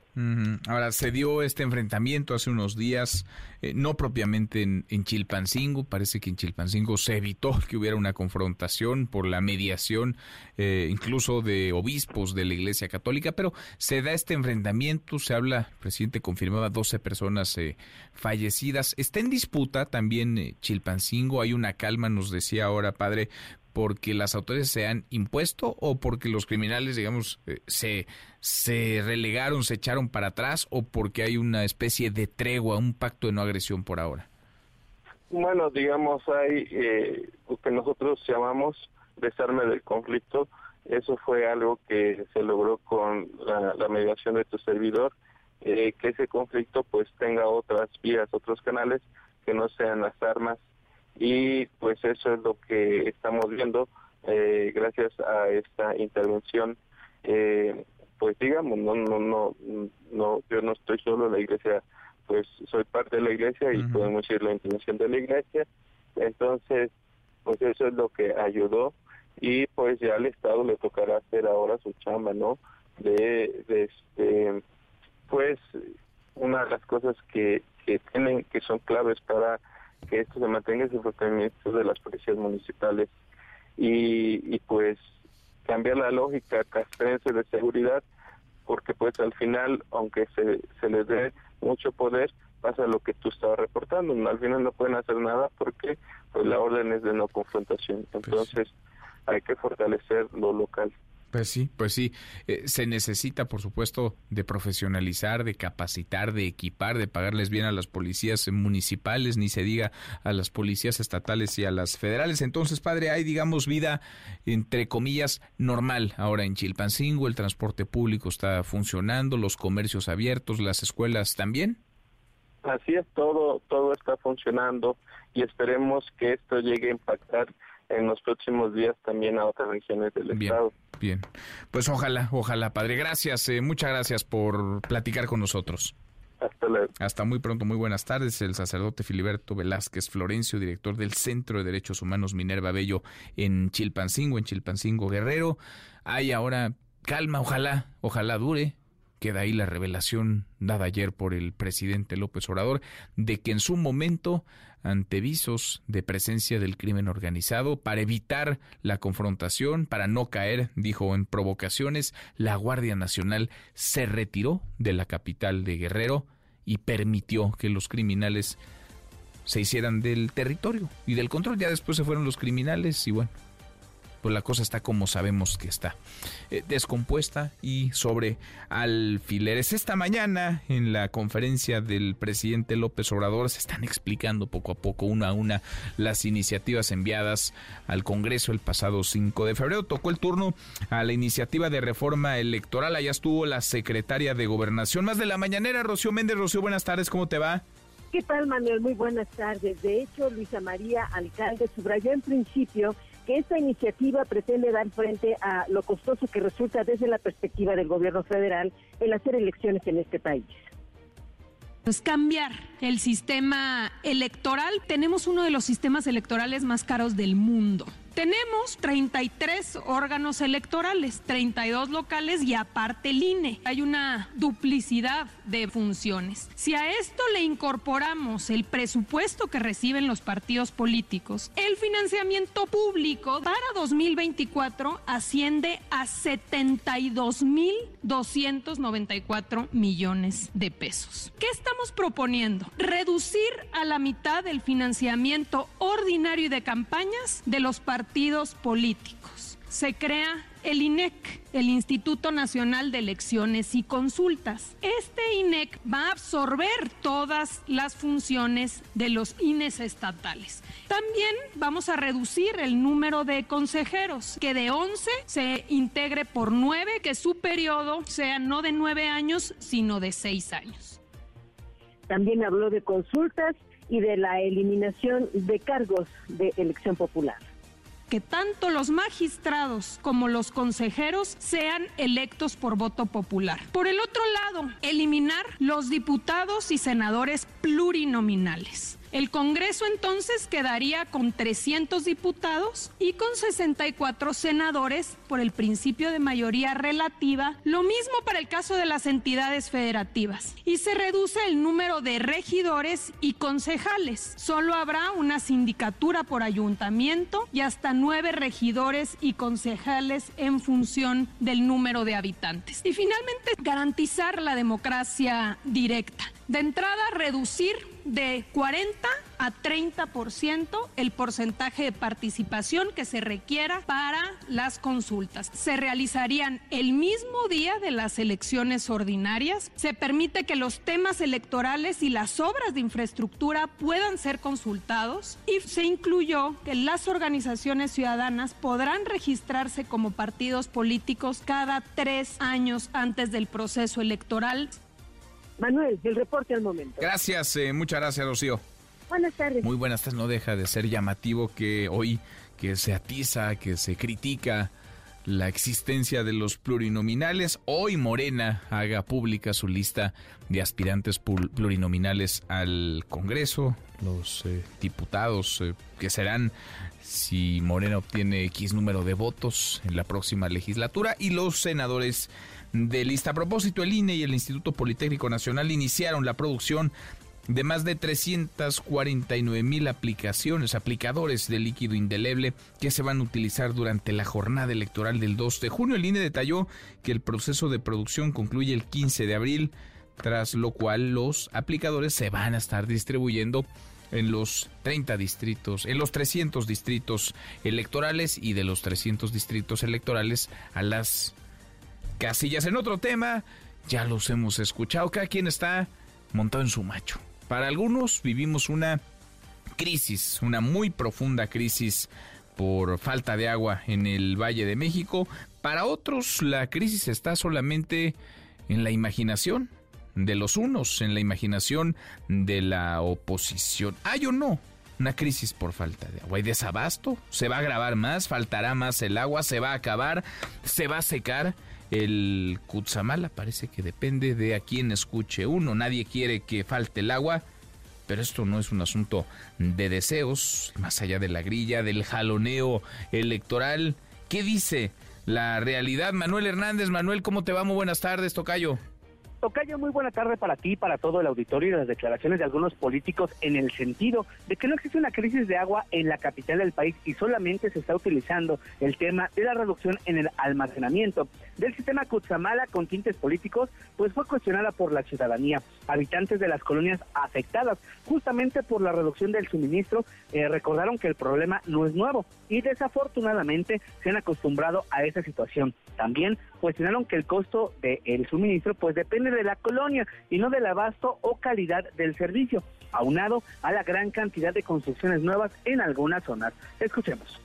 S2: Ahora, se dio este enfrentamiento hace unos días, eh, no propiamente en, Chilpancingo, parece que en Chilpancingo se evitó *laughs* que hubiera una confrontación por la mediación eh, incluso de obispos de la Iglesia Católica, pero se da este enfrentamiento, se habla, el presidente confirmaba 12 personas eh, fallecidas. Está en disputa también Chilpancingo, hay una calma, nos decía ahora, padre, porque las autoridades se han impuesto o porque los criminales, digamos, eh, se, se relegaron, se echaron para atrás o porque hay una especie de tregua, un pacto de no agresión por ahora?
S21: Bueno, digamos, hay eh, lo que nosotros llamamos desarme del conflicto. Eso fue algo que se logró con la, mediación de tu servidor, eh, que ese conflicto pues tenga otras vías, otros canales que no sean las armas y pues eso es lo que estamos viendo eh, gracias a esta intervención eh, pues digamos no no no no yo no estoy solo en la iglesia pues soy parte de la iglesia y podemos decir la intervención de la iglesia. Entonces pues eso es lo que ayudó y pues ya al estado le tocará hacer ahora su chamba no de, de este pues una de las cosas que que tienen que son claves para que esto se mantenga ese funcionamiento de las policías municipales y, y pues cambiar la lógica castrense de seguridad porque pues al final aunque se, se les dé mucho poder pasa lo que tú estabas reportando al final no pueden hacer nada porque pues la orden es de no confrontación. Pues entonces hay que fortalecer lo local
S2: pues sí, pues sí. Eh, se necesita, por supuesto, de profesionalizar, de capacitar, de equipar, de pagarles bien a las policías municipales, ni se diga a las policías estatales y a las federales. Entonces, padre, hay, digamos, vida, entre comillas, normal ahora en Chilpancingo. El transporte público está funcionando, los comercios abiertos, las escuelas también.
S21: Así es, todo, todo está funcionando y esperemos que esto llegue a impactar en los próximos días también a otras regiones del estado.
S2: Bien, pues ojalá, ojalá, padre. Gracias, eh, muchas gracias por platicar con nosotros.
S21: Hasta luego.
S2: Hasta muy pronto, muy buenas tardes. El sacerdote Filiberto Velázquez Florencio, director del Centro de Derechos Humanos Minerva Bello en Chilpancingo, en Chilpancingo Guerrero. Hay ahora calma, ojalá, ojalá dure. Queda ahí la revelación dada ayer por el presidente López Obrador de que en su momento ante visos de presencia del crimen organizado para evitar la confrontación, para no caer, dijo, en provocaciones, la Guardia Nacional se retiró de la capital de Guerrero y permitió que los criminales se hicieran del territorio y del control. Ya después se fueron los criminales y bueno, pues la cosa está como sabemos que está, eh, descompuesta y sobre alfileres. Esta mañana en la conferencia del presidente López Obrador se están explicando poco a poco, una a una, las iniciativas enviadas al Congreso el pasado 5 de febrero. Tocó el turno a la iniciativa de reforma electoral. Allá estuvo la secretaria de Gobernación. Más de la mañanera, Rocío Méndez. Rocío, buenas tardes, ¿cómo te va?
S10: ¿Qué tal, Manuel? Muy buenas tardes. De hecho, Luisa María Alcalde subrayó en principio esta iniciativa pretende dar frente a lo costoso que resulta desde la perspectiva del gobierno federal el hacer elecciones en este país.
S6: Pues cambiar el sistema electoral. Tenemos uno de los sistemas electorales más caros del mundo. Tenemos 33 órganos electorales, 32 locales y aparte el INE. Hay una duplicidad de funciones. Si a esto le incorporamos el presupuesto que reciben los partidos políticos, el financiamiento público para 2024 asciende a 72.294 millones de pesos. ¿Qué estamos proponiendo? Reducir a la mitad el financiamiento ordinario y de campañas de los partidos partidos políticos. Se crea el INEC, el Instituto Nacional de Elecciones y Consultas. Este INEC va a absorber todas las funciones de los INES estatales. También vamos a reducir el número de consejeros, que de 11 se integre por 9, que su periodo sea no de 9 años, sino de 6 años.
S10: También habló de consultas y de la eliminación de cargos de elección popular
S6: que tanto los magistrados como los consejeros sean electos por voto popular. Por el otro lado, eliminar los diputados y senadores plurinominales. El Congreso entonces quedaría con 300 diputados y con 64 senadores por el principio de mayoría relativa, lo mismo para el caso de las entidades federativas. Y se reduce el número de regidores y concejales. Solo habrá una sindicatura por ayuntamiento y hasta nueve regidores y concejales en función del número de habitantes. Y finalmente, garantizar la democracia directa. De entrada, reducir de 40 a 30% el porcentaje de participación que se requiera para las consultas. Se realizarían el mismo día de las elecciones ordinarias. Se permite que los temas electorales y las obras de infraestructura puedan ser consultados y se incluyó que las organizaciones ciudadanas podrán registrarse como partidos políticos cada tres años antes del proceso electoral.
S10: Manuel, el reporte al momento.
S2: Gracias, eh, muchas gracias, Rocío.
S10: Buenas tardes.
S2: Muy buenas tardes. No deja de ser llamativo que hoy que se atiza, que se critica la existencia de los plurinominales. Hoy Morena haga pública su lista de aspirantes plurinominales al Congreso, los eh, diputados eh, que serán si Morena obtiene X número de votos en la próxima legislatura y los senadores de lista. A propósito, el INE y el Instituto Politécnico Nacional iniciaron la producción de más de 349 mil aplicaciones, aplicadores de líquido indeleble que se van a utilizar durante la jornada electoral del 2 de junio. El INE detalló que el proceso de producción concluye el 15 de abril, tras lo cual los aplicadores se van a estar distribuyendo en los 30 distritos, en los 300 distritos electorales y de los 300 distritos electorales a las casillas. En otro tema, ya los hemos escuchado, cada quien está montado en su macho. Para algunos vivimos una crisis, una muy profunda crisis por falta de agua en el Valle de México. Para otros la crisis está solamente en la imaginación de los unos, en la imaginación de la oposición. ¿Hay o no una crisis por falta de agua? ¿Hay desabasto? ¿Se va a agravar más? ¿Faltará más el agua? ¿Se va a acabar? ¿Se va a secar? El Kutsamala parece que depende de a quién escuche uno. Nadie quiere que falte el agua, pero esto no es un asunto de deseos, más allá de la grilla, del jaloneo electoral. ¿Qué dice la realidad? Manuel Hernández, Manuel, ¿cómo te va? Muy buenas tardes, Tocayo.
S22: Tocayo, muy buena tarde para ti, para todo el auditorio y las declaraciones de algunos políticos en el sentido de que no existe una crisis de agua en la capital del país y solamente se está utilizando el tema de la reducción en el almacenamiento. del sistema Cutzamala con tintes políticos, pues fue cuestionada por la ciudadanía. Habitantes de las colonias afectadas justamente por la reducción del suministro eh, recordaron que el problema no es nuevo y desafortunadamente se han acostumbrado a esa situación. También cuestionaron que el costo del suministro pues depende de la colonia y no del abasto o calidad del servicio, aunado a la gran cantidad de construcciones nuevas en algunas zonas. Escuchemos.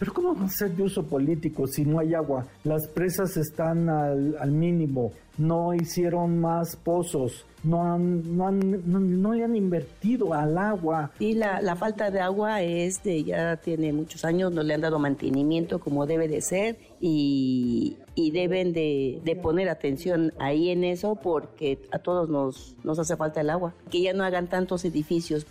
S23: Pero ¿cómo va a ser de uso político si no hay agua? Las presas están al, al mínimo, no hicieron más pozos, no, han, no, han, no, le han invertido al agua.
S24: Y la, la, falta de agua es de ya tiene muchos años, no le han dado mantenimiento como debe de ser y, y deben de, de, poner atención ahí en eso porque a todos nos, nos hace falta el agua. Que ya no hagan tantos edificios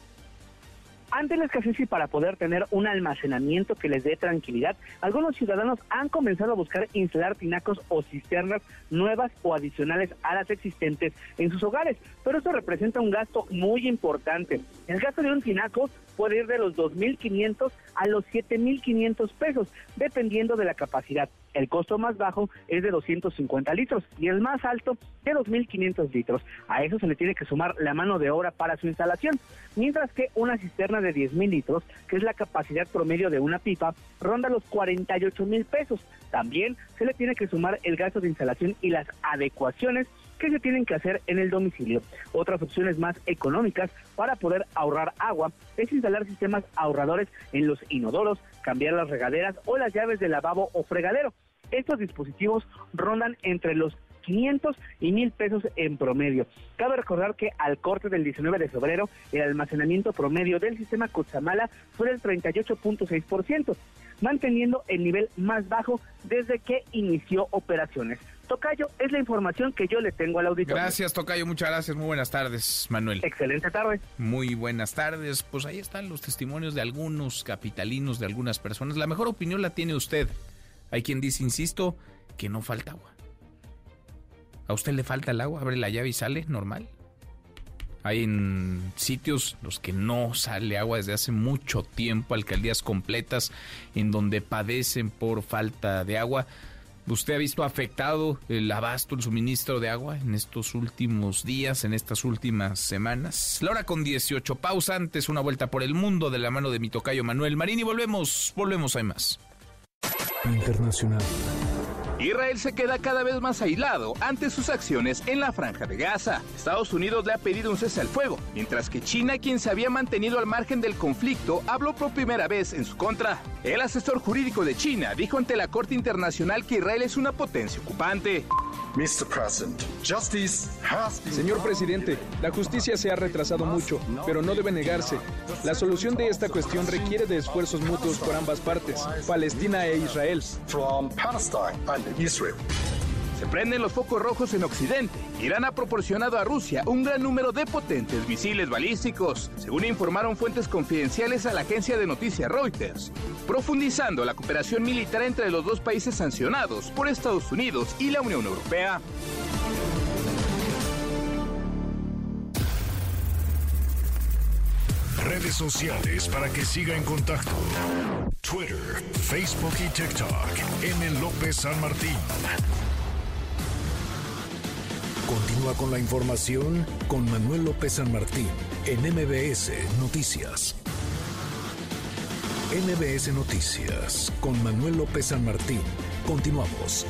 S22: ante la escasez y para poder tener un almacenamiento que les dé tranquilidad, algunos ciudadanos han comenzado a buscar instalar tinacos o cisternas nuevas o adicionales a las existentes en sus hogares, pero esto representa un gasto muy importante. El gasto de un tinaco puede ir de los 2.500 a los 7.500 pesos, dependiendo de la capacidad. El costo más bajo es de 250 litros y el más alto de 2.500 litros. A eso se le tiene que sumar la mano de obra para su instalación, mientras que una cisterna de 10.000 litros, que es la capacidad promedio de una pipa, ronda los 48 mil pesos. También se le tiene que sumar el gasto de instalación y las adecuaciones que se tienen que hacer en el domicilio. Otras opciones más económicas para poder ahorrar agua es instalar sistemas ahorradores en los inodoros, cambiar las regaderas o las llaves de lavabo o fregadero. Estos dispositivos rondan entre los 500 y 1000 pesos en promedio. Cabe recordar que al corte del 19 de febrero, el almacenamiento promedio del sistema Cutzamala fue del 38.6%, manteniendo el nivel más bajo desde que inició operaciones. Tocayo, es la información que yo le tengo al auditorio.
S2: Gracias, Tocayo, muchas gracias. Muy buenas tardes, Manuel.
S22: Excelente tarde.
S2: Muy buenas tardes. Pues ahí están los testimonios de algunos capitalinos, de algunas personas. La mejor opinión la tiene usted. Hay quien dice, insisto, que no falta agua. ¿A usted le falta el agua? Abre la llave y sale normal. Hay en sitios los que no sale agua desde hace mucho tiempo, alcaldías completas en donde padecen por falta de agua. ¿Usted ha visto afectado el abasto, el suministro de agua en estos últimos días, en estas últimas semanas? La hora con 18, pausa antes, una vuelta por el mundo de la mano de mi tocayo Manuel Marín y volvemos, volvemos, hay más.
S1: Internacional.
S25: Israel se queda cada vez más aislado ante sus acciones en la franja de Gaza. Estados Unidos le ha pedido un cese al fuego, mientras que China, quien se había mantenido al margen del conflicto, habló por primera vez en su contra. El asesor jurídico de China dijo ante la Corte Internacional que Israel es una potencia ocupante.
S9: Señor presidente, la justicia se ha retrasado mucho, pero no debe negarse. La solución de esta cuestión requiere de esfuerzos mutuos por ambas partes, Palestina e Israel.
S25: Se prenden los focos rojos en Occidente. Irán ha proporcionado a Rusia un gran número de potentes misiles balísticos, según informaron fuentes confidenciales a la agencia de noticias Reuters, profundizando la cooperación militar entre los dos países sancionados por Estados Unidos y la Unión Europea.
S1: Redes sociales para que siga en contacto: Twitter, Facebook y TikTok. M. López San Martín. Continúa con la información con Manuel López San Martín en MBS Noticias. MBS Noticias con Manuel López San Martín. Continuamos.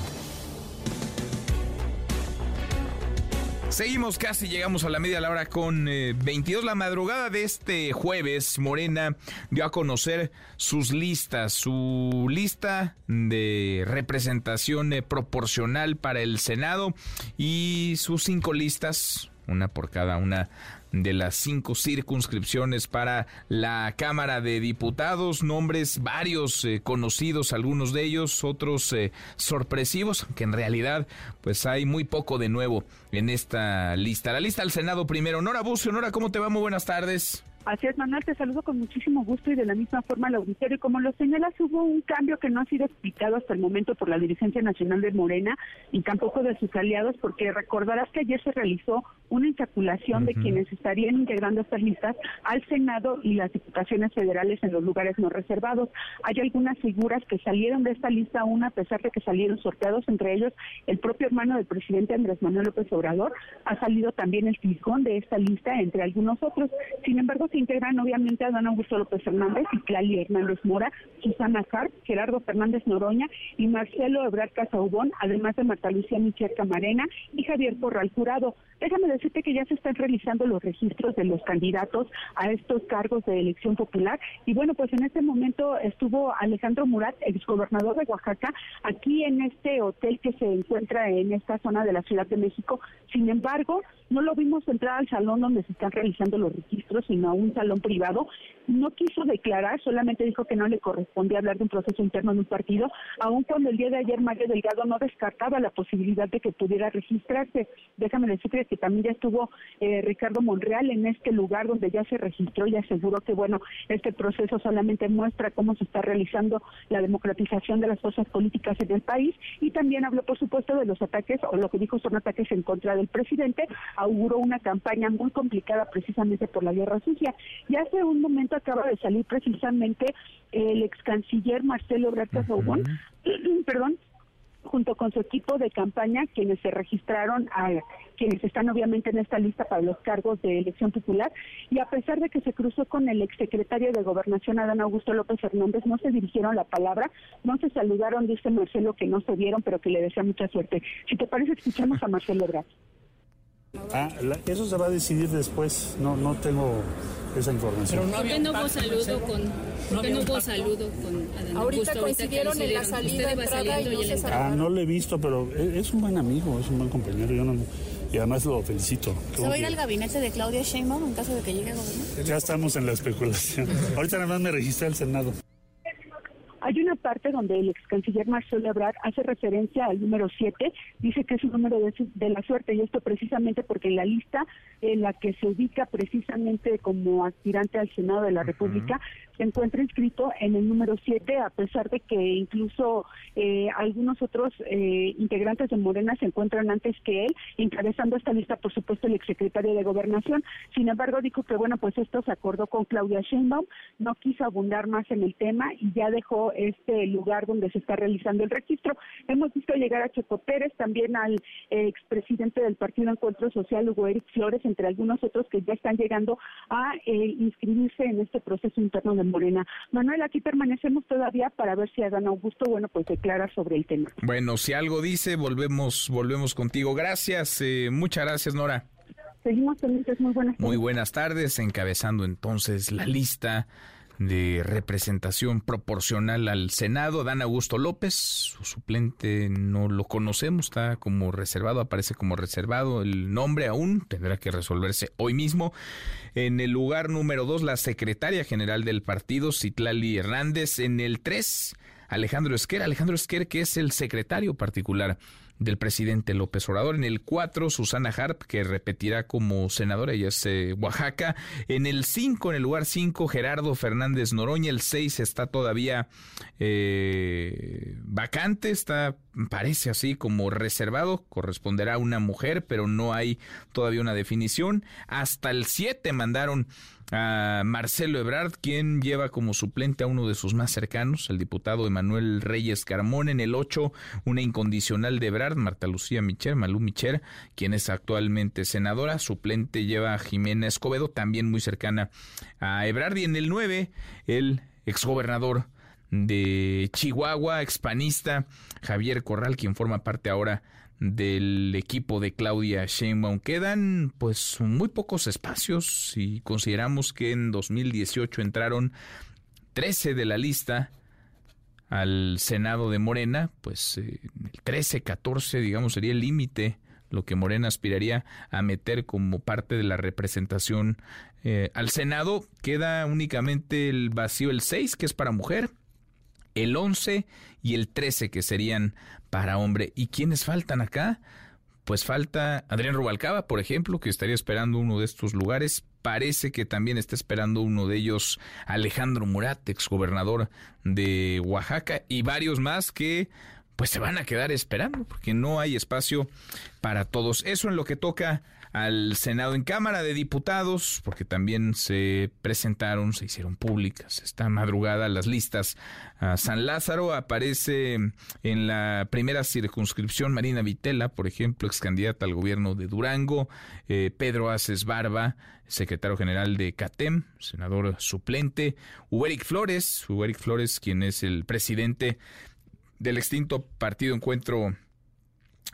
S2: Seguimos casi, llegamos a la media la hora con 22. La madrugada de este jueves, Morena dio a conocer sus listas, su lista de representación eh, proporcional para el Senado y sus cinco listas, una por cada una de las cinco circunscripciones para la Cámara de Diputados, nombres varios eh, conocidos, algunos de ellos, otros eh, sorpresivos, que en realidad pues hay muy poco de nuevo en esta lista. La lista al Senado primero. Nora Bucio, Nora, ¿cómo te va? Muy buenas tardes.
S26: Así es, Manuel, te saludo con muchísimo gusto y de la misma forma al auditorio. Y como lo señalas, hubo un cambio que no ha sido explicado hasta el momento por la dirigencia nacional de Morena y tampoco de sus aliados, porque recordarás que ayer se realizó una insaculación de quienes estarían integrando estas listas al Senado y las diputaciones federales en los lugares no reservados. Hay algunas figuras que salieron de esta lista aún a pesar de que salieron sorteados, entre ellos el propio hermano del presidente Andrés Manuel López Obrador, ha salido también el fijón de esta lista, entre algunos otros. Sin embargo, integran obviamente a don Augusto López Hernández y Clali Hernández Mora, Susana Carp, Gerardo Fernández Noroña y Marcelo Ebrard Casaubón, además de Marta Lucía Michel Camarena y Javier Porral Jurado. Déjame decirte que ya se están realizando los registros de los candidatos a estos cargos de elección popular y bueno, pues en este momento estuvo Alejandro Murat, exgobernador de Oaxaca, aquí en este hotel que se encuentra en esta zona de la Ciudad de México. Sin embargo, no lo vimos entrar al salón donde se están realizando los registros, sino a un salón privado. No quiso declarar, solamente dijo que no le correspondía hablar de un proceso interno en un partido, aun cuando el día de ayer Mario Delgado no descartaba la posibilidad de que pudiera registrarse. Déjame decirte que también ya estuvo eh, Ricardo Monreal en este lugar donde ya se registró y aseguró que, bueno, este proceso solamente muestra cómo se está realizando la democratización de las fuerzas políticas en el país y también habló, por supuesto, de los ataques, o lo que dijo son ataques en contra del presidente, auguró una campaña muy complicada precisamente por la guerra sucia. Y hace un momento acaba de salir precisamente el ex canciller Marcelo Ebrard *clears throat* perdón, junto con su equipo de campaña, quienes se registraron, a, quienes están obviamente en esta lista para los cargos de elección popular, y a pesar de que se cruzó con el exsecretario de Gobernación, Adán Augusto López Hernández, no se dirigieron la palabra, no se saludaron, dice Marcelo que no se vieron, pero que le desea mucha suerte. Si te parece, escuchamos a Marcelo Ebrard.
S27: Ah, eso se va a decidir después, no, no tengo esa información.
S28: Pero no ¿Por qué no hubo saludo con, ¿por qué no hubo saludo con Adán
S29: Ahorita coincidieron en la salida, entrada y no se
S27: Ah, no lo he visto, pero es, un buen amigo, es un buen compañero, yo no, y además lo felicito.
S29: ¿Se va a ir al gabinete de Claudia Sheinbaum en caso de que llegue a gobernar?
S27: Ya estamos en la especulación. *laughs* Ahorita nada más me registré al Senado.
S26: Hay una parte donde el ex canciller Marcelo Ebrard hace referencia al número 7, dice que es un número de, la suerte, y esto precisamente porque en la lista en la que se ubica precisamente como aspirante al Senado de la República, se encuentra inscrito en el número 7, a pesar de que incluso eh, algunos otros eh, integrantes de Morena se encuentran antes que él, encabezando esta lista, por supuesto, el exsecretario de Gobernación. Sin embargo, dijo que, bueno, pues esto se acordó con Claudia Sheinbaum, no quiso abundar más en el tema y ya dejó este lugar donde se está realizando el registro. Hemos visto llegar a Checo Pérez, también al eh, expresidente del Partido Encuentro Social, Hugo Eric Flores, entre algunos otros que ya están llegando a inscribirse en este proceso interno de Morena. Manuel, aquí permanecemos todavía para ver si Adán Augusto, bueno, pues declara sobre el tema.
S2: Bueno, si algo dice, volvemos, volvemos contigo. Gracias, eh, muchas gracias, Nora.
S26: Seguimos pendientes, muy buenas
S2: tardes. Muy buenas tardes, encabezando entonces la lista de representación proporcional al Senado, Dan Augusto López, su suplente no lo conocemos, está como reservado, aparece como reservado el nombre aún, tendrá que resolverse hoy mismo. En el lugar número dos, la secretaria general del partido, Citlali Hernández. En el tres, Alejandro Esquer, Alejandro Esquer, que es el secretario particular del presidente López Obrador. En el 4, Susana Harp, que repetirá como senadora, ella es eh, Oaxaca. En el 5, en el lugar 5, Gerardo Fernández Noroña. El 6 está todavía eh, vacante, está, parece así como reservado, corresponderá a una mujer, pero no hay todavía una definición. Hasta el 7 mandaron a Marcelo Ebrard, quien lleva como suplente a uno de sus más cercanos, el diputado Emanuel Reyes Carmón. En el 8, una incondicional de Ebrard, Marta Lucía Micher, Malú Micher, quien es actualmente senadora. Suplente lleva a Jimena Escobedo, también muy cercana a Ebrard. Y en el 9, el exgobernador de Chihuahua, expanista, Javier Corral, quien forma parte ahora del equipo de Claudia Sheinbaum. Quedan pues muy pocos espacios si consideramos que en 2018 entraron 13 de la lista al Senado de Morena, pues eh, el 13, 14 digamos sería el límite lo que Morena aspiraría a meter como parte de la representación eh, al Senado. Queda únicamente el vacío el 6, que es para mujer, el 11 y el 13 que serían para hombre. ¿Y quiénes faltan acá? Pues falta Adrián Rubalcaba, por ejemplo, que estaría esperando uno de estos lugares. Parece que también está esperando uno de ellos Alejandro Murat, exgobernador de Oaxaca, y varios más que pues se van a quedar esperando porque no hay espacio para todos. Eso en lo que toca al Senado en Cámara de Diputados, porque también se presentaron, se hicieron públicas esta madrugada las listas. A San Lázaro aparece en la primera circunscripción Marina Vitela, por ejemplo, ex candidata al gobierno de Durango, eh, Pedro Aces Barba, secretario general de CATEM, senador suplente, Uberic Flores, Uberic Flores, quien es el presidente del extinto Partido Encuentro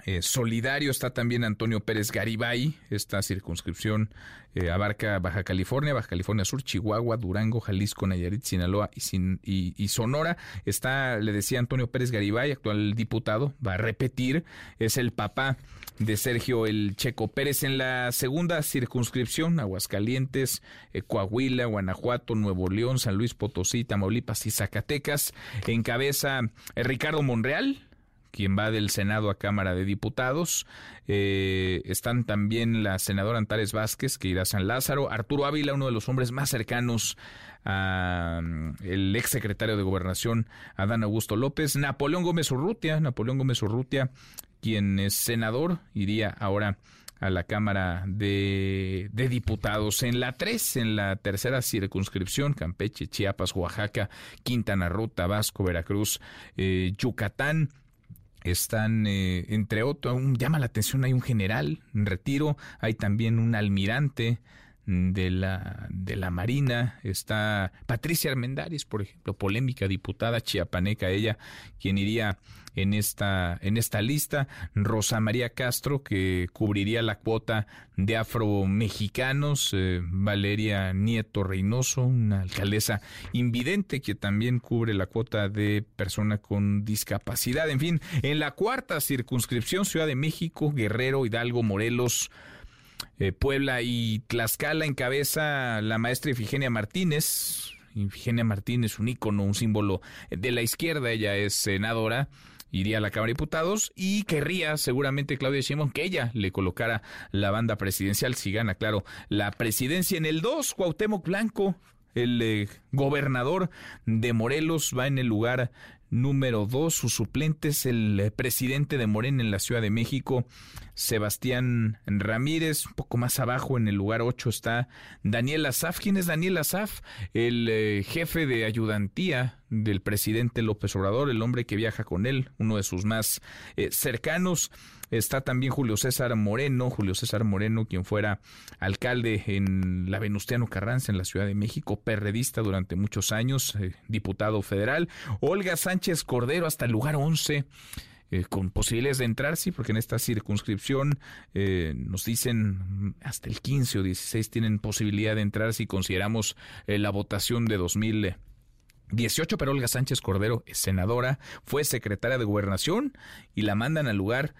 S2: eh, solidario está también Antonio Pérez Garibay. Esta circunscripción eh, abarca Baja California, Baja California Sur, Chihuahua, Durango, Jalisco, Nayarit, Sinaloa y, Sonora. Está, le decía Antonio Pérez Garibay, actual diputado, va a repetir, es el papá de Sergio El Checo Pérez en la segunda circunscripción, Aguascalientes, eh, Coahuila, Guanajuato, Nuevo León, San Luis Potosí, Tamaulipas y Zacatecas. Encabeza Ricardo Monreal, quien va del Senado a Cámara de Diputados. Eh, están también la senadora Antares Vázquez, que irá a San Lázaro, Arturo Ávila, uno de los hombres más cercanos al el ex secretario de Gobernación, Adán Augusto López, Napoleón Gómez Urrutia, Napoleón Gómez Urrutia, quien es senador, iría ahora a la Cámara de, Diputados. En la 3, en la tercera circunscripción, Campeche, Chiapas, Oaxaca, Quintana Roo, Tabasco, Veracruz, eh, Yucatán, están, eh, entre otros, llama la atención, hay un general en retiro, hay también un almirante de la, de la Marina, está Patricia Armendáriz, por ejemplo, polémica diputada chiapaneca, ella, quien iría en esta, en esta lista, Rosa María Castro, que cubriría la cuota de afromexicanos, eh, Valeria Nieto Reynoso, una alcaldesa invidente que también cubre la cuota de persona con discapacidad. En fin, en la cuarta circunscripción, Ciudad de México, Guerrero, Hidalgo, Morelos, eh, Puebla y Tlaxcala encabeza la maestra Ifigenia Martínez. Ifigenia Martínez, un ícono, un símbolo de la izquierda, ella es senadora iría a la Cámara de Diputados y querría seguramente Claudia Sheinbaum que ella le colocara la banda presidencial si gana, claro, la presidencia en el 2, Cuauhtémoc Blanco, el eh, gobernador de Morelos va en el lugar número dos. Su suplente es el eh, presidente de Morena en la Ciudad de México, Sebastián Ramírez. Un poco más abajo, en el lugar ocho, está Daniel Azaf. ¿Quién es Daniel Azaf? El eh, jefe de ayudantía del presidente López Obrador, el hombre que viaja con él, uno de sus más eh, cercanos. Está también Julio César Moreno, Julio César Moreno, quien fuera alcalde en la Venustiano Carranza, en la Ciudad de México, perredista durante muchos años, eh, diputado federal. Olga Sánchez Cordero, hasta el lugar 11. Eh, con posibilidades de entrar, sí, porque en esta circunscripción eh, nos dicen hasta el 15 o 16 tienen posibilidad de entrar si consideramos la votación de 2018, pero Olga Sánchez Cordero senadora, fue secretaria de gobernación y la mandan al lugar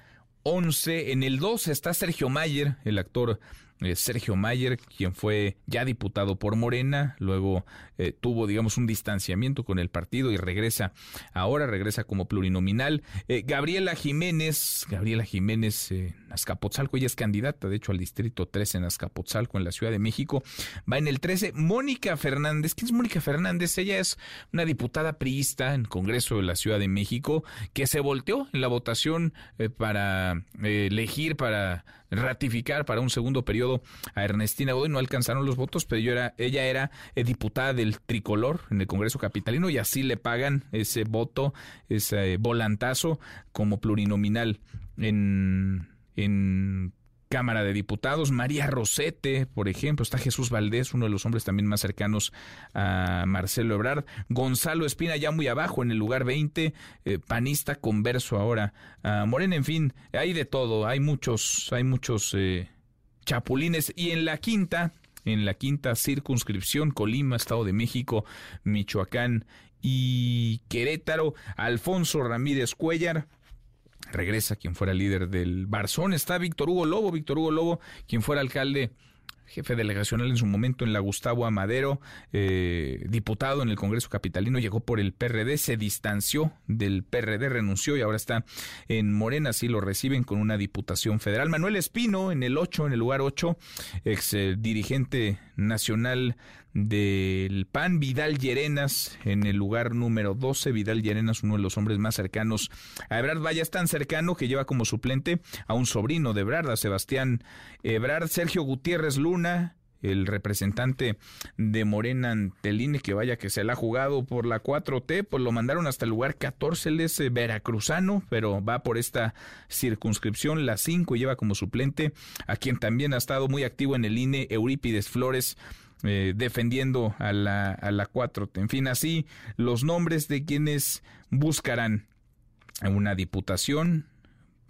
S2: 11. En el 2 está Sergio Mayer, el actor eh, Sergio Mayer, quien fue ya diputado por Morena, luego eh, tuvo, digamos, un distanciamiento con el partido y regresa, ahora regresa como plurinominal. Eh, Gabriela Jiménez, Gabriela Jiménez en Azcapotzalco, ella es candidata, de hecho, al Distrito 13 en Azcapotzalco, en la Ciudad de México, va en el 13. Mónica Fernández, ¿quién es Mónica Fernández? Ella es una diputada priista en Congreso de la Ciudad de México que se volteó en la votación para elegir, para ratificar para un segundo periodo a Ernestina Godoy. No alcanzaron los votos, pero era, ella era eh, diputada del tricolor en el Congreso Capitalino y así le pagan ese voto, ese volantazo como plurinominal en, en Cámara de Diputados, María Rosete, por ejemplo, está Jesús Valdés, uno de los hombres también más cercanos a Marcelo Ebrard, Gonzalo Espina ya muy abajo en el lugar 20, eh, panista converso ahora. A Morena, en fin, hay de todo, hay muchos, hay muchos eh, chapulines. Y en la quinta, en la quinta circunscripción, Colima, Estado de México, Michoacán y Querétaro, Alfonso Ramírez Cuellar, regresa quien fuera líder del Barzón, está Víctor Hugo Lobo, Víctor Hugo Lobo, quien fuera alcalde jefe delegacional en su momento en la Gustavo Amadero, eh, diputado en el Congreso Capitalino, llegó por el PRD, se distanció del PRD, renunció y ahora está en Morena, así lo reciben con una diputación federal. Manuel Espino en el 8, en el lugar 8, ex eh, dirigente nacional del PAN, Vidal Llerenas, en el lugar número 12. Vidal Llerenas, uno de los hombres más cercanos a Ebrard. Vaya, es tan cercano que lleva como suplente a un sobrino de Ebrard, a Sebastián Ebrard, Sergio Gutiérrez Luna, el representante de Morena ante que vaya que se la ha jugado por la 4T, pues lo mandaron hasta el lugar 14, él es eh, veracruzano, pero va por esta circunscripción, la 5, y lleva como suplente a quien también ha estado muy activo en el INE, Eurípides Flores, eh, defendiendo a la, a la 4T. En fin, así los nombres de quienes buscarán una diputación,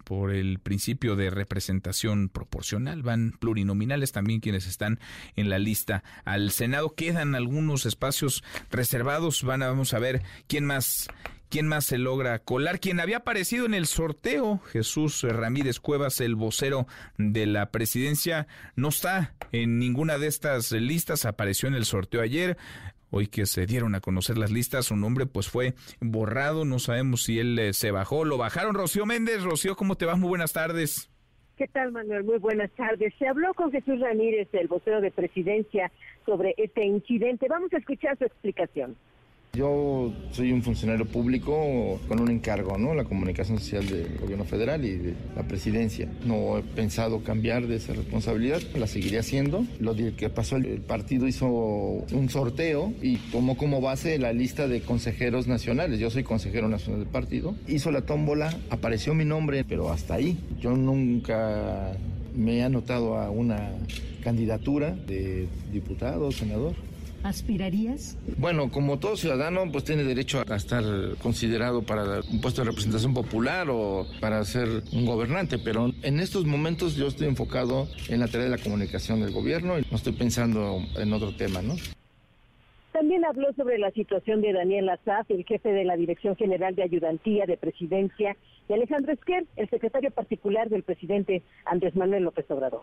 S2: por el principio de representación proporcional. Van plurinominales también quienes están en la lista al Senado. Quedan algunos espacios reservados. Van a, vamos a ver quién más ¿Quién más se logra colar? Quien había aparecido en el sorteo, Jesús Ramírez Cuevas, el vocero de la presidencia, no está en ninguna de estas listas, apareció en el sorteo ayer. Hoy que se dieron a conocer las listas, su nombre pues fue borrado, no sabemos si él eh, se bajó, lo bajaron. Rocío Méndez, Rocío, ¿cómo te vas? Muy buenas tardes.
S10: ¿Qué tal, Manuel? Muy buenas tardes. Se habló con Jesús Ramírez, el vocero de presidencia, sobre este incidente. Vamos a escuchar su explicación.
S30: Yo soy un funcionario público con un encargo, ¿no? La comunicación social del gobierno federal y de la presidencia. No he pensado cambiar de esa responsabilidad, la seguiré haciendo. Lo que pasó, el partido hizo un sorteo y tomó como base la lista de consejeros nacionales. Yo soy consejero nacional del partido. Hizo la tómbola, apareció mi nombre, pero hasta ahí. Yo nunca me he anotado a una candidatura de diputado o senador.
S31: ¿Aspirarías?
S30: Bueno, como todo ciudadano, pues tiene derecho a estar considerado para un puesto de representación popular o para ser un gobernante, pero en estos momentos yo estoy enfocado en la tarea de la comunicación del gobierno y no estoy pensando en otro tema, ¿no?
S10: También habló sobre la situación de Daniel Azaf, el jefe de la Dirección General de Ayudantía de Presidencia, y Alejandro Esquer, el secretario particular del presidente Andrés Manuel López Obrador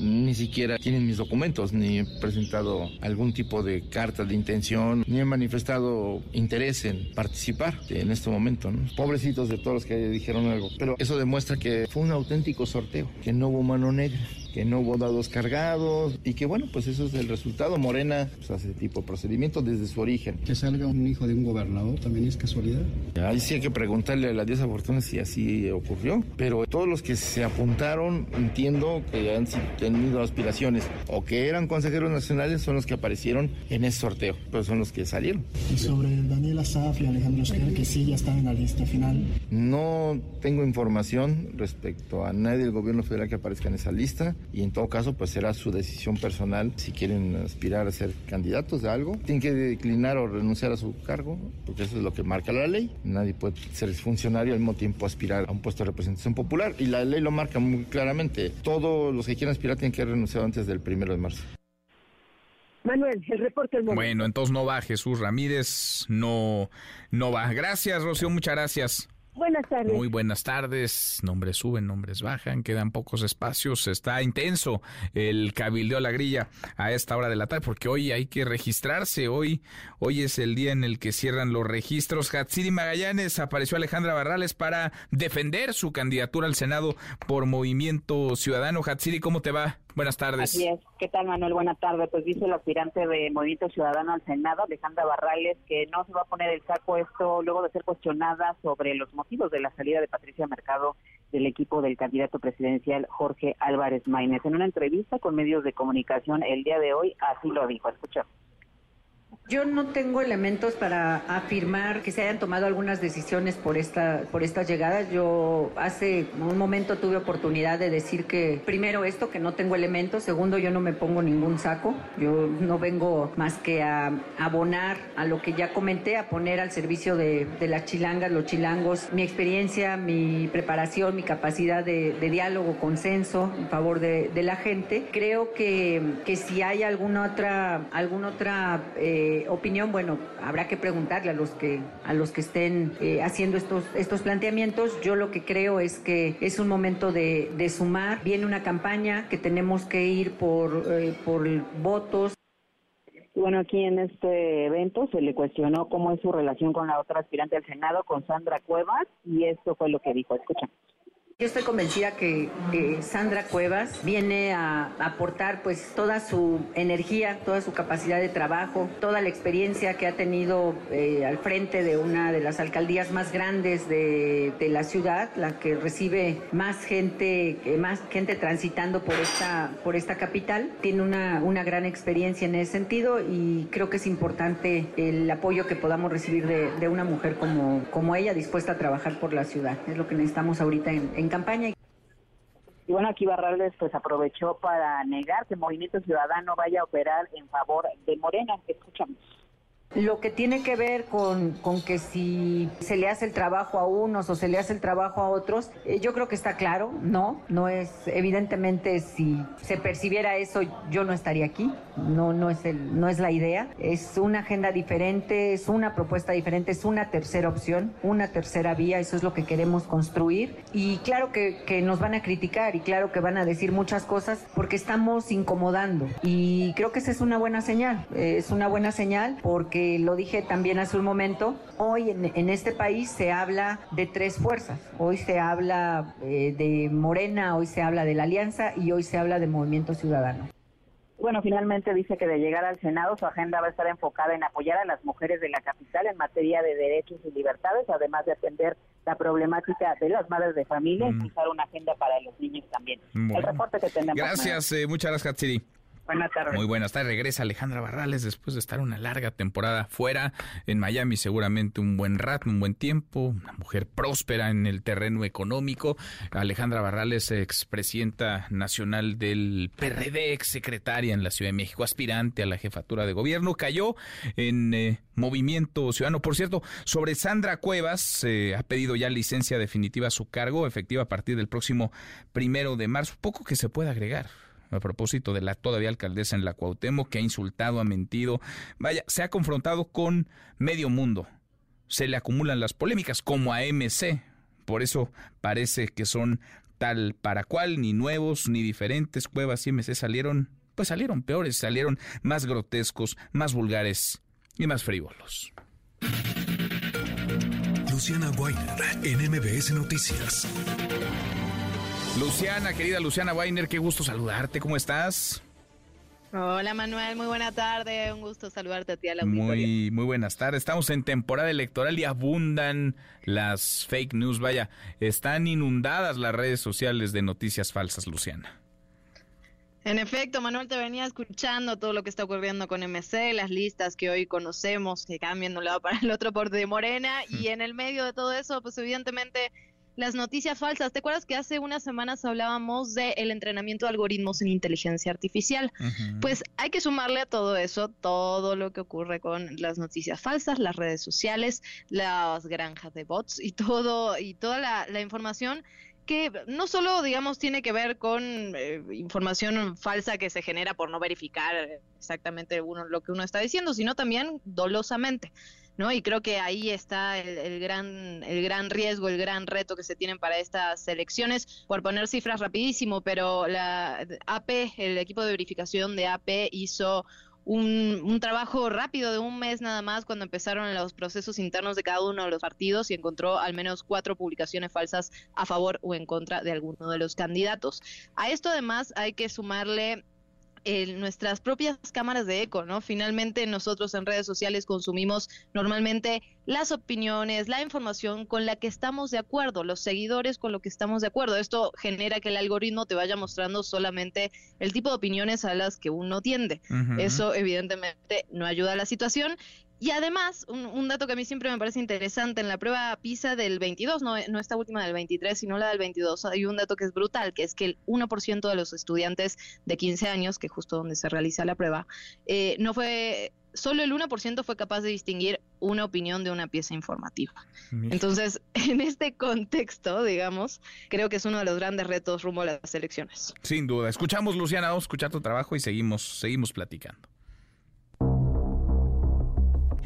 S30: ni siquiera tienen mis documentos, ni he presentado algún tipo de carta de intención, ni he manifestado interés en participar en este momento. Pobrecitos de todos los que dijeron algo. Pero eso demuestra que fue un auténtico sorteo, que no hubo mano negra que no hubo dados cargados y que bueno, pues eso es el resultado. Morena pues, hace tipo de procedimiento desde su origen.
S32: Que salga un hijo de un gobernador también es casualidad.
S30: Ahí sí hay que preguntarle a la diosa Fortuna si así ocurrió, pero todos los que se apuntaron entiendo que han tenido aspiraciones o que eran consejeros nacionales son los que aparecieron en ese sorteo, pero son los que salieron.
S32: Y sobre Daniela Saf y Alejandro Esquer, que sí ya están en la lista final.
S30: No tengo información respecto a nadie del gobierno federal que aparezca en esa lista y en todo caso pues será su decisión personal si quieren aspirar a ser candidatos de algo. Tienen que declinar o renunciar a su cargo porque eso es lo que marca la ley. Nadie puede ser funcionario al mismo tiempo aspirar a un puesto de representación popular y la ley lo marca muy claramente. Todos los que quieran aspirar tienen que renunciar antes del primero de marzo.
S10: Manuel, el reporte del momento.
S2: Bueno, entonces no va Jesús Ramírez, no, no va. Gracias, Rocío, muchas gracias.
S10: Buenas tardes.
S2: Muy buenas tardes. Nombres suben, nombres bajan, quedan pocos espacios. Está intenso el cabildeo a la grilla a esta hora de la tarde, porque hoy hay que registrarse. Hoy, hoy es el día en el que cierran los registros. Hatsiri Magallanes apareció Alejandra Barrales para defender su candidatura al Senado por Movimiento Ciudadano. Hatsiri, ¿cómo te va? Buenas tardes.
S33: Así es. ¿Qué tal, Manuel? Buenas tardes. Pues dice el aspirante de Movimiento Ciudadano al Senado, Alejandra Barrales, que no se va a poner el saco esto luego de ser cuestionada sobre los motivos de la salida de Patricia Mercado del equipo del candidato presidencial Jorge Álvarez Maínez. En una entrevista con medios de comunicación el día de hoy, así lo dijo. Escuchamos.
S34: Yo no tengo elementos para afirmar que se hayan tomado algunas decisiones por esta por estas llegadas. Yo hace un momento tuve oportunidad de decir que primero esto que no tengo elementos, segundo yo no me pongo ningún saco. Yo no vengo más que a abonar a lo que ya comenté, a poner al servicio de, las chilangas, los chilangos, mi experiencia, mi preparación, mi capacidad de, diálogo, consenso en favor de, la gente. Creo que, que si hay alguna otra alguna otra eh, opinión, bueno, habrá que preguntarle a los que a los que estén eh, haciendo estos estos planteamientos. Yo lo que creo es que es un momento de, sumar. Viene una campaña que tenemos que ir por eh, por votos.
S33: Bueno, aquí en este evento se le cuestionó cómo es su relación con la otra aspirante al Senado, con Sandra Cuevas, y esto fue lo que dijo. Escuchamos
S34: Yo estoy convencida que, Sandra Cuevas viene a aportar pues toda su energía, toda su capacidad de trabajo, toda la experiencia que ha tenido eh, al frente de una de las alcaldías más grandes de, la ciudad, la que recibe más gente, eh, más gente transitando por esta, por esta capital. Tiene una, una gran experiencia en ese sentido y creo que es importante el apoyo que podamos recibir de, una mujer como, como ella dispuesta a trabajar por la ciudad. Es lo que necesitamos ahorita en campaña.
S33: Y bueno, aquí Barrales pues aprovechó para negar que Movimiento Ciudadano vaya a operar en favor de Morena. Escuchamos.
S34: Lo que tiene que ver con, con, que si se le hace el trabajo a unos o se le hace el trabajo a otros, eh, yo creo que está claro, no, no es, evidentemente si se percibiera eso yo no estaría aquí, no, no, es, el, no es la idea, es una agenda diferente, es una propuesta diferente, es una tercera opción, una tercera vía, eso es lo que queremos construir. Y claro que, que nos van a criticar y claro que van a decir muchas cosas porque estamos incomodando. Y creo que esa es una buena señal, es una buena señal porque lo dije también hace un momento, hoy en, este país se habla de tres fuerzas. Hoy se habla eh, de Morena, hoy se habla de la Alianza y hoy se habla de Movimiento Ciudadano.
S33: Bueno, finalmente dice que de llegar al Senado su agenda va a estar enfocada en apoyar a las mujeres de la capital en materia de derechos y libertades, además de atender la problemática de las madres de familia y mm. usar una agenda para los niños también. El reporte que tenemos.
S2: Gracias, eh, muchas gracias, Katsiri.
S33: Buenas tardes.
S2: Muy buenas tardes. Regresa Alejandra Barrales después de estar una larga temporada fuera en Miami, seguramente un buen rato, un buen tiempo, una mujer próspera en el terreno económico. Alejandra Barrales, expresidenta nacional del PRD, exsecretaria en la Ciudad de México, aspirante a la jefatura de gobierno, cayó en eh, Movimiento Ciudadano. Por cierto, sobre Sandra Cuevas, eh, ha pedido ya licencia definitiva a su cargo, efectiva a partir del próximo primero de marzo. Poco que se pueda agregar a propósito de la todavía alcaldesa en la Cuauhtémoc que ha insultado, ha mentido, vaya, se ha confrontado con medio mundo. Se le acumulan las polémicas como a MC. Por eso parece que son tal para cual, ni nuevos ni diferentes. Cuevas y MC salieron, pues salieron peores, salieron más grotescos, más vulgares y más frívolos.
S1: Luciana Weiner, en MBS Noticias.
S2: Luciana, querida Luciana Weiner, qué gusto saludarte, ¿cómo estás?
S35: Hola Manuel, muy buena tarde, un gusto saludarte a ti a la
S2: Muy, muy buenas tardes, estamos en temporada electoral y abundan las fake news, vaya, están inundadas las redes sociales de noticias falsas, Luciana.
S35: En efecto, Manuel, te venía escuchando todo lo que está ocurriendo con MC, las listas que hoy conocemos que cambian de un lado para el otro por de Morena, y en el medio de todo eso, pues evidentemente las noticias falsas. ¿Te acuerdas que hace unas semanas hablábamos del el entrenamiento de algoritmos en inteligencia artificial? Pues hay que sumarle a todo eso todo lo que ocurre con las noticias falsas, las redes sociales, las granjas de bots y todo y toda la, información que no solo, digamos, tiene que ver con eh, información falsa que se genera por no verificar exactamente uno, lo que uno está diciendo, sino también dolosamente. ¿No? Y creo que ahí está el, gran, el gran riesgo, el gran reto que se tienen para estas elecciones. Por poner cifras rapidísimo, pero la AP, el equipo de verificación de AP hizo un, un, trabajo rápido de un mes nada más cuando empezaron los procesos internos de cada uno de los partidos y encontró al menos cuatro publicaciones falsas a favor o en contra de alguno de los candidatos. A esto además hay que sumarle nuestras propias cámaras de eco, ¿no? Finalmente nosotros en redes sociales consumimos normalmente las opiniones, la información con la que estamos de acuerdo, los seguidores con lo que estamos de acuerdo. Esto genera que el algoritmo te vaya mostrando solamente el tipo de opiniones a las que uno tiende. Eso evidentemente no ayuda a la situación y además, un, dato que a mí siempre me parece interesante, en la prueba PISA del 22, no, no esta última del 23, sino la del 22, hay un dato que es brutal, que es que el 1% de los estudiantes de 15 años, que justo donde se realiza la prueba, eh, no fue, solo el 1% fue capaz de distinguir una opinión de una pieza informativa. Entonces, *laughs* en este contexto, digamos, creo que es uno de los grandes retos rumbo a las elecciones.
S2: Sin duda. Escuchamos, Luciana, vamos a escuchar tu trabajo y seguimos, seguimos platicando.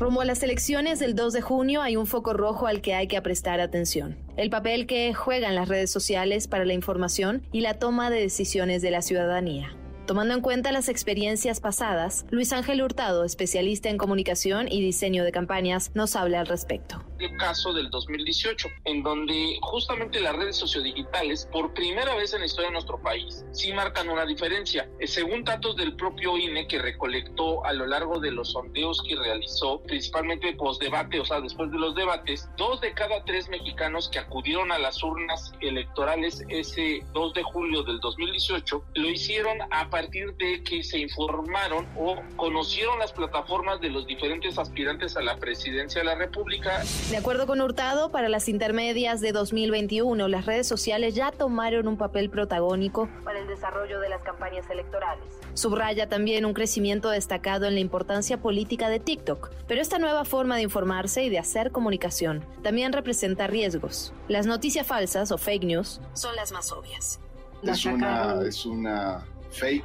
S36: Rumbo a las elecciones del 2 de junio hay un foco rojo al que hay que prestar atención. El papel que juegan las redes sociales para la información y la toma de decisiones de la ciudadanía. Tomando en cuenta las experiencias pasadas, Luis Ángel Hurtado, especialista en comunicación y diseño de campañas, nos habla al respecto
S37: el caso del 2018, en donde justamente las redes sociodigitales, por primera vez en la historia de nuestro país, sí marcan una diferencia. Eh, según datos del propio INE que recolectó a lo largo de los sondeos que realizó, principalmente post-debate, o sea, después de los debates, dos de cada tres mexicanos que acudieron a las urnas electorales ese 2 de julio del 2018 lo hicieron a partir de que se informaron o conocieron las plataformas de los diferentes aspirantes a la presidencia de la República.
S36: De acuerdo con Hurtado, para las intermedias de 2021, las redes sociales ya tomaron un papel protagónico para el desarrollo de las campañas electorales. Subraya también un crecimiento destacado en la importancia política de TikTok, pero esta nueva forma de informarse y de hacer comunicación también representa riesgos. Las noticias falsas o fake news son las más obvias.
S38: Es una, es una fake.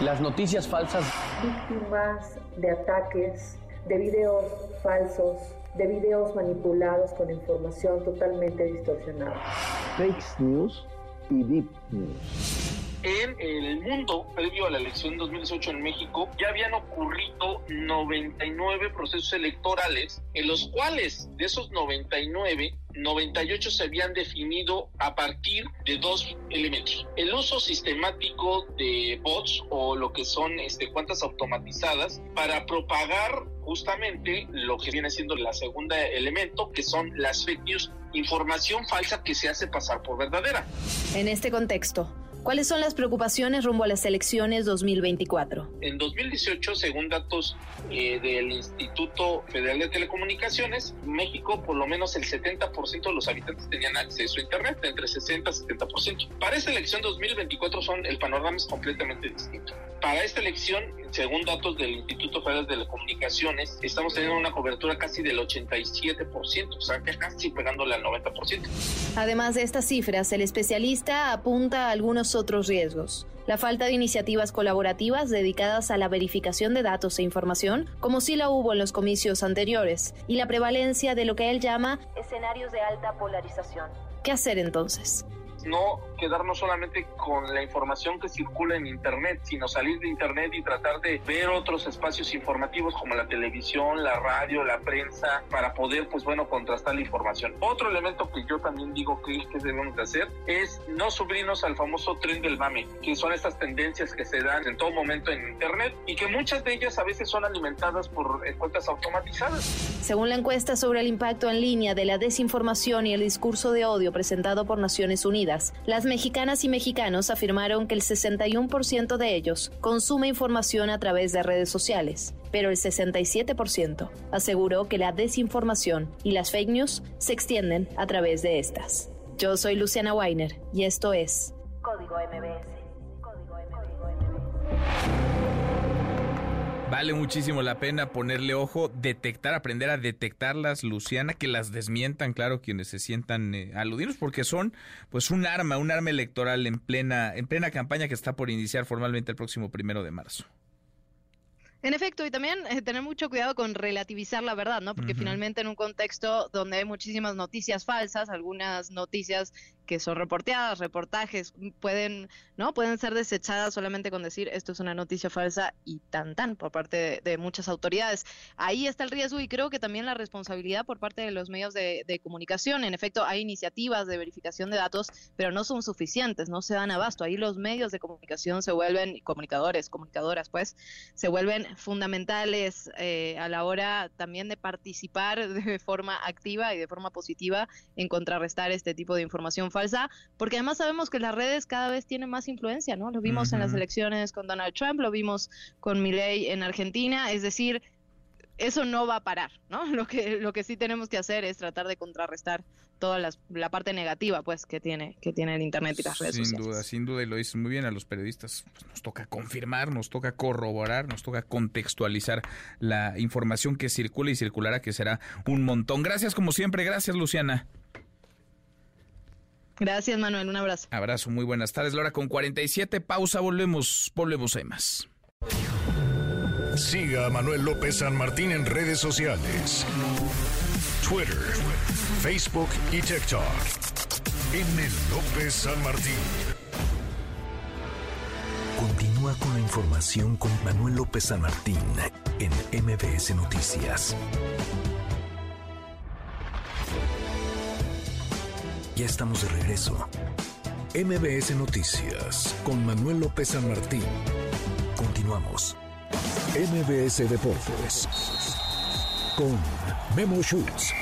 S39: Las noticias falsas.
S40: Víctimas de ataques, de videos falsos, de videos manipulados con información totalmente distorsionada.
S38: Fake news y deep news
S37: en el mundo, previo a la elección 2018 en México, ya habían ocurrido 99 procesos electorales, en los cuales de esos 99, 98 se habían definido a partir de dos elementos. El uso sistemático de bots o lo que son este, cuentas automatizadas para propagar justamente lo que viene siendo la segunda elemento, que son las fake news, información falsa que se hace pasar por verdadera.
S36: En este contexto, ¿Cuáles son las preocupaciones rumbo a las elecciones 2024?
S37: En 2018, según datos eh, del Instituto Federal de Telecomunicaciones, México por lo menos el 70% de los habitantes tenían acceso a Internet, entre 60 y 70%. Para esta elección 2024 son, el panorama es completamente distinto. Para esta elección, según datos del Instituto Federal de Telecomunicaciones, estamos teniendo una cobertura casi del 87%, o sea, casi pegándole al 90%.
S36: Además de estas cifras, el especialista apunta a algunos otros riesgos. La falta de iniciativas colaborativas dedicadas a la verificación de datos e información, como sí la hubo en los comicios anteriores, y la prevalencia de lo que él llama escenarios de alta polarización. ¿Qué hacer entonces?
S37: No quedarnos solamente con la información que circula en Internet, sino salir de Internet y tratar de ver otros espacios informativos como la televisión, la radio, la prensa, para poder, pues bueno, contrastar la información. Otro elemento que yo también digo que, que debemos de hacer es no subirnos al famoso tren del mame, que son estas tendencias que se dan en todo momento en Internet y que muchas de ellas a veces son alimentadas por eh, cuentas automatizadas.
S36: Según la encuesta sobre el impacto en línea de la desinformación y el discurso de odio presentado por Naciones Unidas, las mexicanas y mexicanos afirmaron que el 61% de ellos consume información a través de redes sociales, pero el 67% aseguró que la desinformación y las fake news se extienden a través de estas. Yo soy Luciana Weiner y esto es Código MBS.
S2: Vale muchísimo la pena ponerle ojo, detectar, aprender a detectarlas, Luciana, que las desmientan, claro, quienes se sientan eh, aludidos, porque son pues un arma, un arma electoral en plena, en plena campaña que está por iniciar formalmente el próximo primero de marzo.
S35: En efecto, y también eh, tener mucho cuidado con relativizar la verdad, ¿no? Porque finalmente en un contexto donde hay muchísimas noticias falsas, algunas noticias que son reporteadas, reportajes, pueden, ¿no? Pueden ser desechadas solamente con decir esto es una noticia falsa y tan tan por parte de, muchas autoridades. Ahí está el riesgo y creo que también la responsabilidad por parte de los medios de, comunicación. En efecto, hay iniciativas de verificación de datos, pero no son suficientes, no se dan abasto. Ahí los medios de comunicación se vuelven, comunicadores, comunicadoras, pues, se vuelven fundamentales eh, a la hora también de participar *laughs* de forma activa y de forma positiva en contrarrestar este tipo de información falsa, porque además sabemos que las redes cada vez tienen más influencia, ¿no? Lo vimos en las elecciones con Donald Trump, lo vimos con Milley en Argentina, es decir, eso no va a parar, ¿no? *laughs* Lo que, lo que sí tenemos que hacer es tratar de contrarrestar toda la parte negativa pues que tiene que tiene el internet y las redes
S2: sin
S35: sociales.
S2: Sin duda, sin duda y lo dices muy bien a los periodistas, pues, nos toca confirmar, nos toca corroborar, nos toca contextualizar la información que circula y circulará que será un montón. Gracias como siempre, gracias Luciana.
S35: Gracias, Manuel. Un abrazo.
S2: Abrazo, muy buenas tardes. Laura con 47, pausa, volvemos, volvemos, hay más.
S1: Siga a Manuel López San Martín en redes sociales. Twitter, Facebook y TikTok. En el López San Martín. Continúa con la información con Manuel López San Martín en MBS Noticias. Ya estamos de regreso. MBS Noticias con Manuel López San Martín. Continuamos. MBS Deportes con Memo Schutz.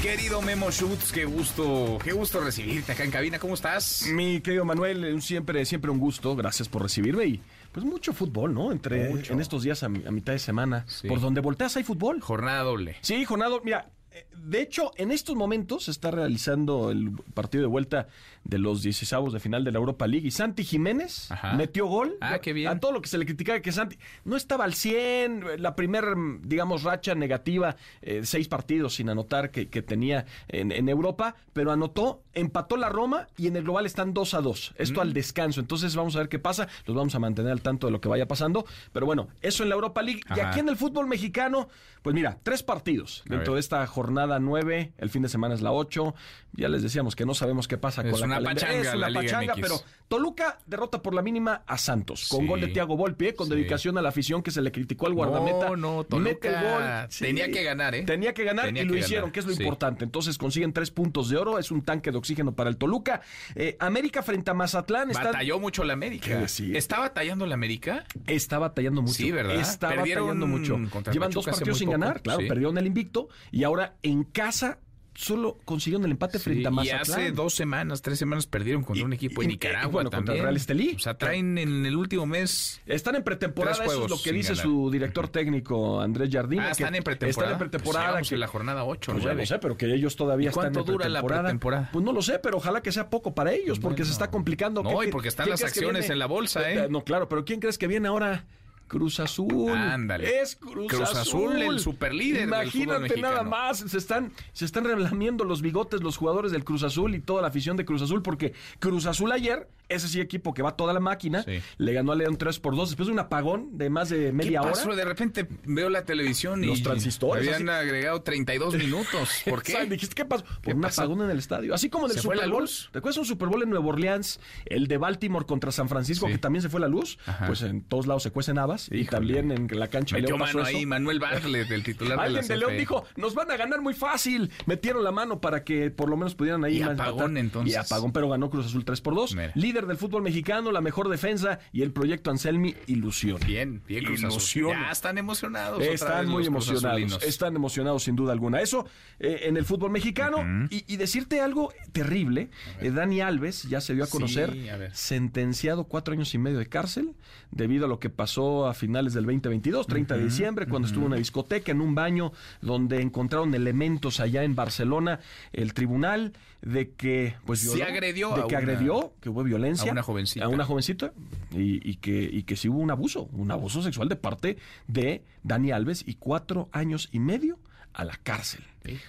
S2: Querido Memo Schutz, qué gusto, qué gusto recibirte acá en cabina. ¿Cómo estás?
S9: Mi querido Manuel, siempre, siempre un gusto. Gracias por recibirme y pues mucho fútbol, ¿no? Entre en estos días a, mitad de semana. Por donde volteas hay fútbol.
S2: Jornada doble.
S9: Sí, jornada. Mira, de hecho, en estos momentos se está realizando el partido de vuelta de los 16 de final de la Europa League y Santi Jiménez metió gol.
S2: Ah, qué bien.
S9: A todo lo que se le criticaba que Santi no estaba al 100, la primera, digamos, racha negativa, eh, seis partidos sin anotar que, tenía en, Europa, pero anotó, empató la Roma y en el global están 2 a 2. Esto al mm. descanso. Entonces vamos a ver qué pasa. Los vamos a mantener al tanto de lo que vaya pasando. Pero bueno, eso en la Europa League. Y aquí en el fútbol mexicano, pues mira, tres partidos dentro de esta jornada 9. El fin de semana es la 8. Ya les decíamos que no sabemos qué pasa con la
S2: pachanga,
S9: es una pachanga, pero Toluca derrota por la mínima a Santos con gol de Tiago Volpi, eh, con dedicación a la afición que se le criticó al guardameta.
S2: No, no, Toluca tenía que ganar, ¿eh?
S9: Tenía que ganar y lo hicieron, que es lo importante. Entonces consiguen tres puntos de oro, es un tanque de oxígeno para el Toluca. Eh, América frente a Mazatlán.
S2: Está... Batalló mucho la América. ¿Está batallando la América?
S9: Está batallando mucho.
S2: Sí, ¿verdad?
S9: Está batallando mucho. Llevan dos partidos sin ganar, claro, perdieron el invicto y ahora en casa solo consiguieron el empate frente a Mazatlán.
S2: Y hace dos semanas, tres semanas perdieron contra un equipo de Nicaragua. bueno, contra el
S9: Real Estelí.
S2: O sea, traen en el último mes.
S9: Están en pretemporada, eso es lo que dice su director técnico Andrés Jardín.
S2: Ah, están en pretemporada.
S9: Están en pretemporada.
S2: Pues que la jornada 8,
S9: pues no sé, pero que ellos todavía están en
S2: pretemporada. dura la pretemporada?
S9: Pues no lo sé, pero ojalá que sea poco para ellos, porque se está complicando.
S2: No, y porque están las acciones en la bolsa, ¿eh?
S9: No, claro, pero ¿quién crees que viene ahora? Cruz Azul.
S2: Ándale.
S9: Es Cruz, Azul.
S2: el superlíder.
S9: Imagínate nada más. Se están, se están relamiendo los bigotes los jugadores del Cruz Azul y toda la afición de Cruz Azul, porque Cruz Azul ayer, ese sí equipo que va toda la máquina, le ganó a León 3 por 2 después de un apagón de más de media
S2: ¿Qué
S9: pasó?
S2: hora. De repente veo la televisión y
S9: los transistores.
S2: Habían agregado 32 minutos. ¿Por qué? *laughs*
S9: Dijiste, ¿qué pasó? Por un apagón en el estadio. Así como en el Super Bowl. ¿Recuerdas un Super Bowl en Nueva Orleans? El de Baltimore contra San Francisco, que también se fue la luz. Pues en todos lados se cuecen habas. Y también en la cancha
S2: Metió mano ahí Manuel Bartlett, el titular
S9: Alguien de, León dijo, nos van a ganar muy fácil. Metieron la mano para que por lo menos pudieran ahí.
S2: Y apagón entonces.
S9: Y apagón, pero ganó Cruz Azul 3 por 2. Líder del fútbol mexicano, la mejor defensa y el proyecto Anselmi, ilusión.
S2: Bien, bien Cruz Azul. Ya están emocionados.
S9: Están muy emocionados. Están emocionados sin duda alguna. Eso eh, en el fútbol mexicano. y, decirte algo terrible, eh, Dani Alves ya se dio a conocer, sentenciado cuatro años y medio de cárcel debido a lo que pasó a finales del 20 22, 30 de diciembre, cuando estuvo en una discoteca, en un baño, donde encontraron elementos allá en Barcelona, el tribunal de que pues
S2: agredió
S9: de que agredió, que hubo violencia
S2: a una jovencita,
S9: a una jovencita y, que y que sí hubo un abuso, un abuso sexual de parte de Dani Alves y cuatro años y medio a la cárcel.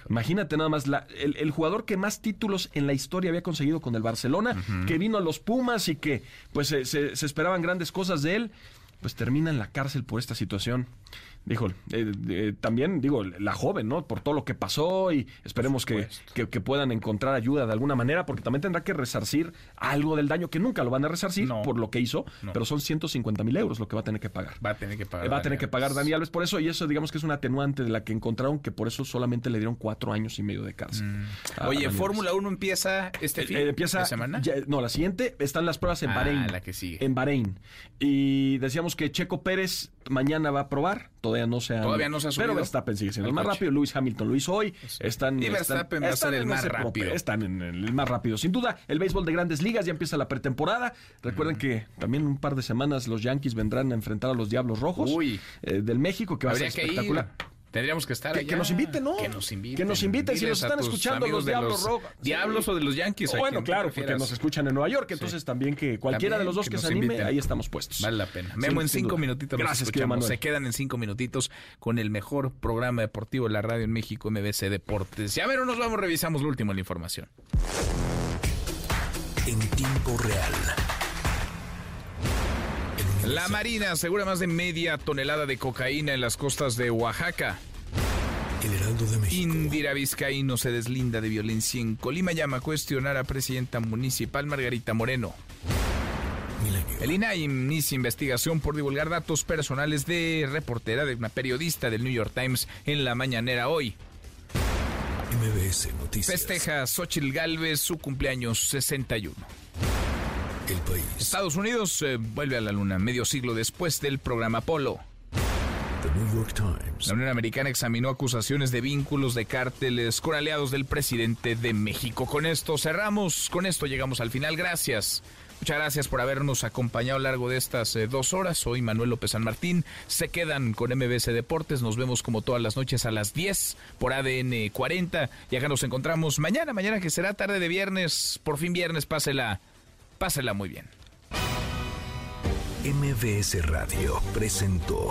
S9: Imagínate nada más, el, jugador que más títulos en la historia había conseguido con el Barcelona, que vino a los Pumas y que pues se esperaban grandes cosas de él pues termina en la cárcel por esta situación dijo, eh, eh, también digo, la joven, ¿no? Por todo lo que pasó y esperemos que, que, puedan encontrar ayuda de alguna manera, porque también tendrá que resarcir algo del daño, que nunca lo van a resarcir por lo que hizo, pero son 150 mil euros lo que va a tener que pagar.
S2: Va a tener que pagar.
S9: va a tener que pagar Dani Alves por eso, y eso digamos que es un atenuante de la que encontraron, que por eso solamente le dieron cuatro años y medio de cárcel. Mm.
S2: Oye, Fórmula 1 empieza este eh, fin
S9: empieza,
S2: de semana.
S9: no, la siguiente están las pruebas en
S2: ah,
S9: Bahrein.
S2: la que sigue.
S9: En Bahrein. Y decíamos que Checo Pérez mañana va a probar, todavía no se ha
S2: Todavía no se ha subido.
S9: Pero Verstappen sigue siendo el, más rápido. Lewis Hamilton lo hizo hoy. Están,
S2: y Verstappen va a ser el más rápido.
S9: Están en el más rápido. Sin duda, el béisbol de grandes ligas ya empieza la pretemporada. Recuerden que también un par de semanas los Yankees vendrán a enfrentar a los Diablos Rojos eh, del México, que va a ser espectacular.
S2: Tendríamos que estar
S9: que, que nos inviten, ¿no?
S2: Que nos inviten.
S9: Que nos inviten. Si nos están escuchando los Diablos Rojos.
S2: Diablos o de los Yankees.
S9: Bueno, claro, porque nos escuchan en Nueva York. Entonces también que cualquiera de los dos que, se anime, ahí estamos puestos.
S2: Vale la pena. Memo, en cinco minutitos
S9: Gracias,
S2: escuchamos. Se quedan en cinco minutitos con el mejor programa deportivo de la radio en México, MBC Deportes. Ya ver, nos vamos, revisamos lo último en la información.
S1: En tiempo real
S2: la Marina asegura más de media tonelada de cocaína en las costas de Oaxaca.
S1: El Heraldo de México.
S2: Indira Vizcaíno se deslinda de violencia en Colima. Llama a cuestionar a presidenta municipal Margarita Moreno. El INAI inicia investigación por divulgar datos personales de reportera, de una periodista del New York Times en la mañanera hoy.
S1: MBS Noticias.
S2: Festeja Xochitl Galvez su cumpleaños 61.
S1: El país.
S2: Estados Unidos eh, vuelve a la luna medio siglo después del programa Apolo.
S1: The New York Times.
S2: La Unión Americana examinó acusaciones de vínculos de cárteles con aliados del presidente de México. Con esto cerramos, con esto llegamos al final. Gracias. Muchas gracias por habernos acompañado a lo largo de estas eh, dos horas. Soy Manuel López San Martín. Se quedan con MBC Deportes. Nos vemos como todas las noches a las 10 por ADN 40. Y acá nos encontramos mañana, mañana que será tarde de viernes. Por fin viernes, pásela, pásela muy bien.
S1: MBS Radio presentó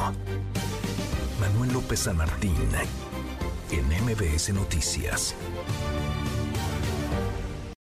S1: Manuel López San Martín en MBS Noticias.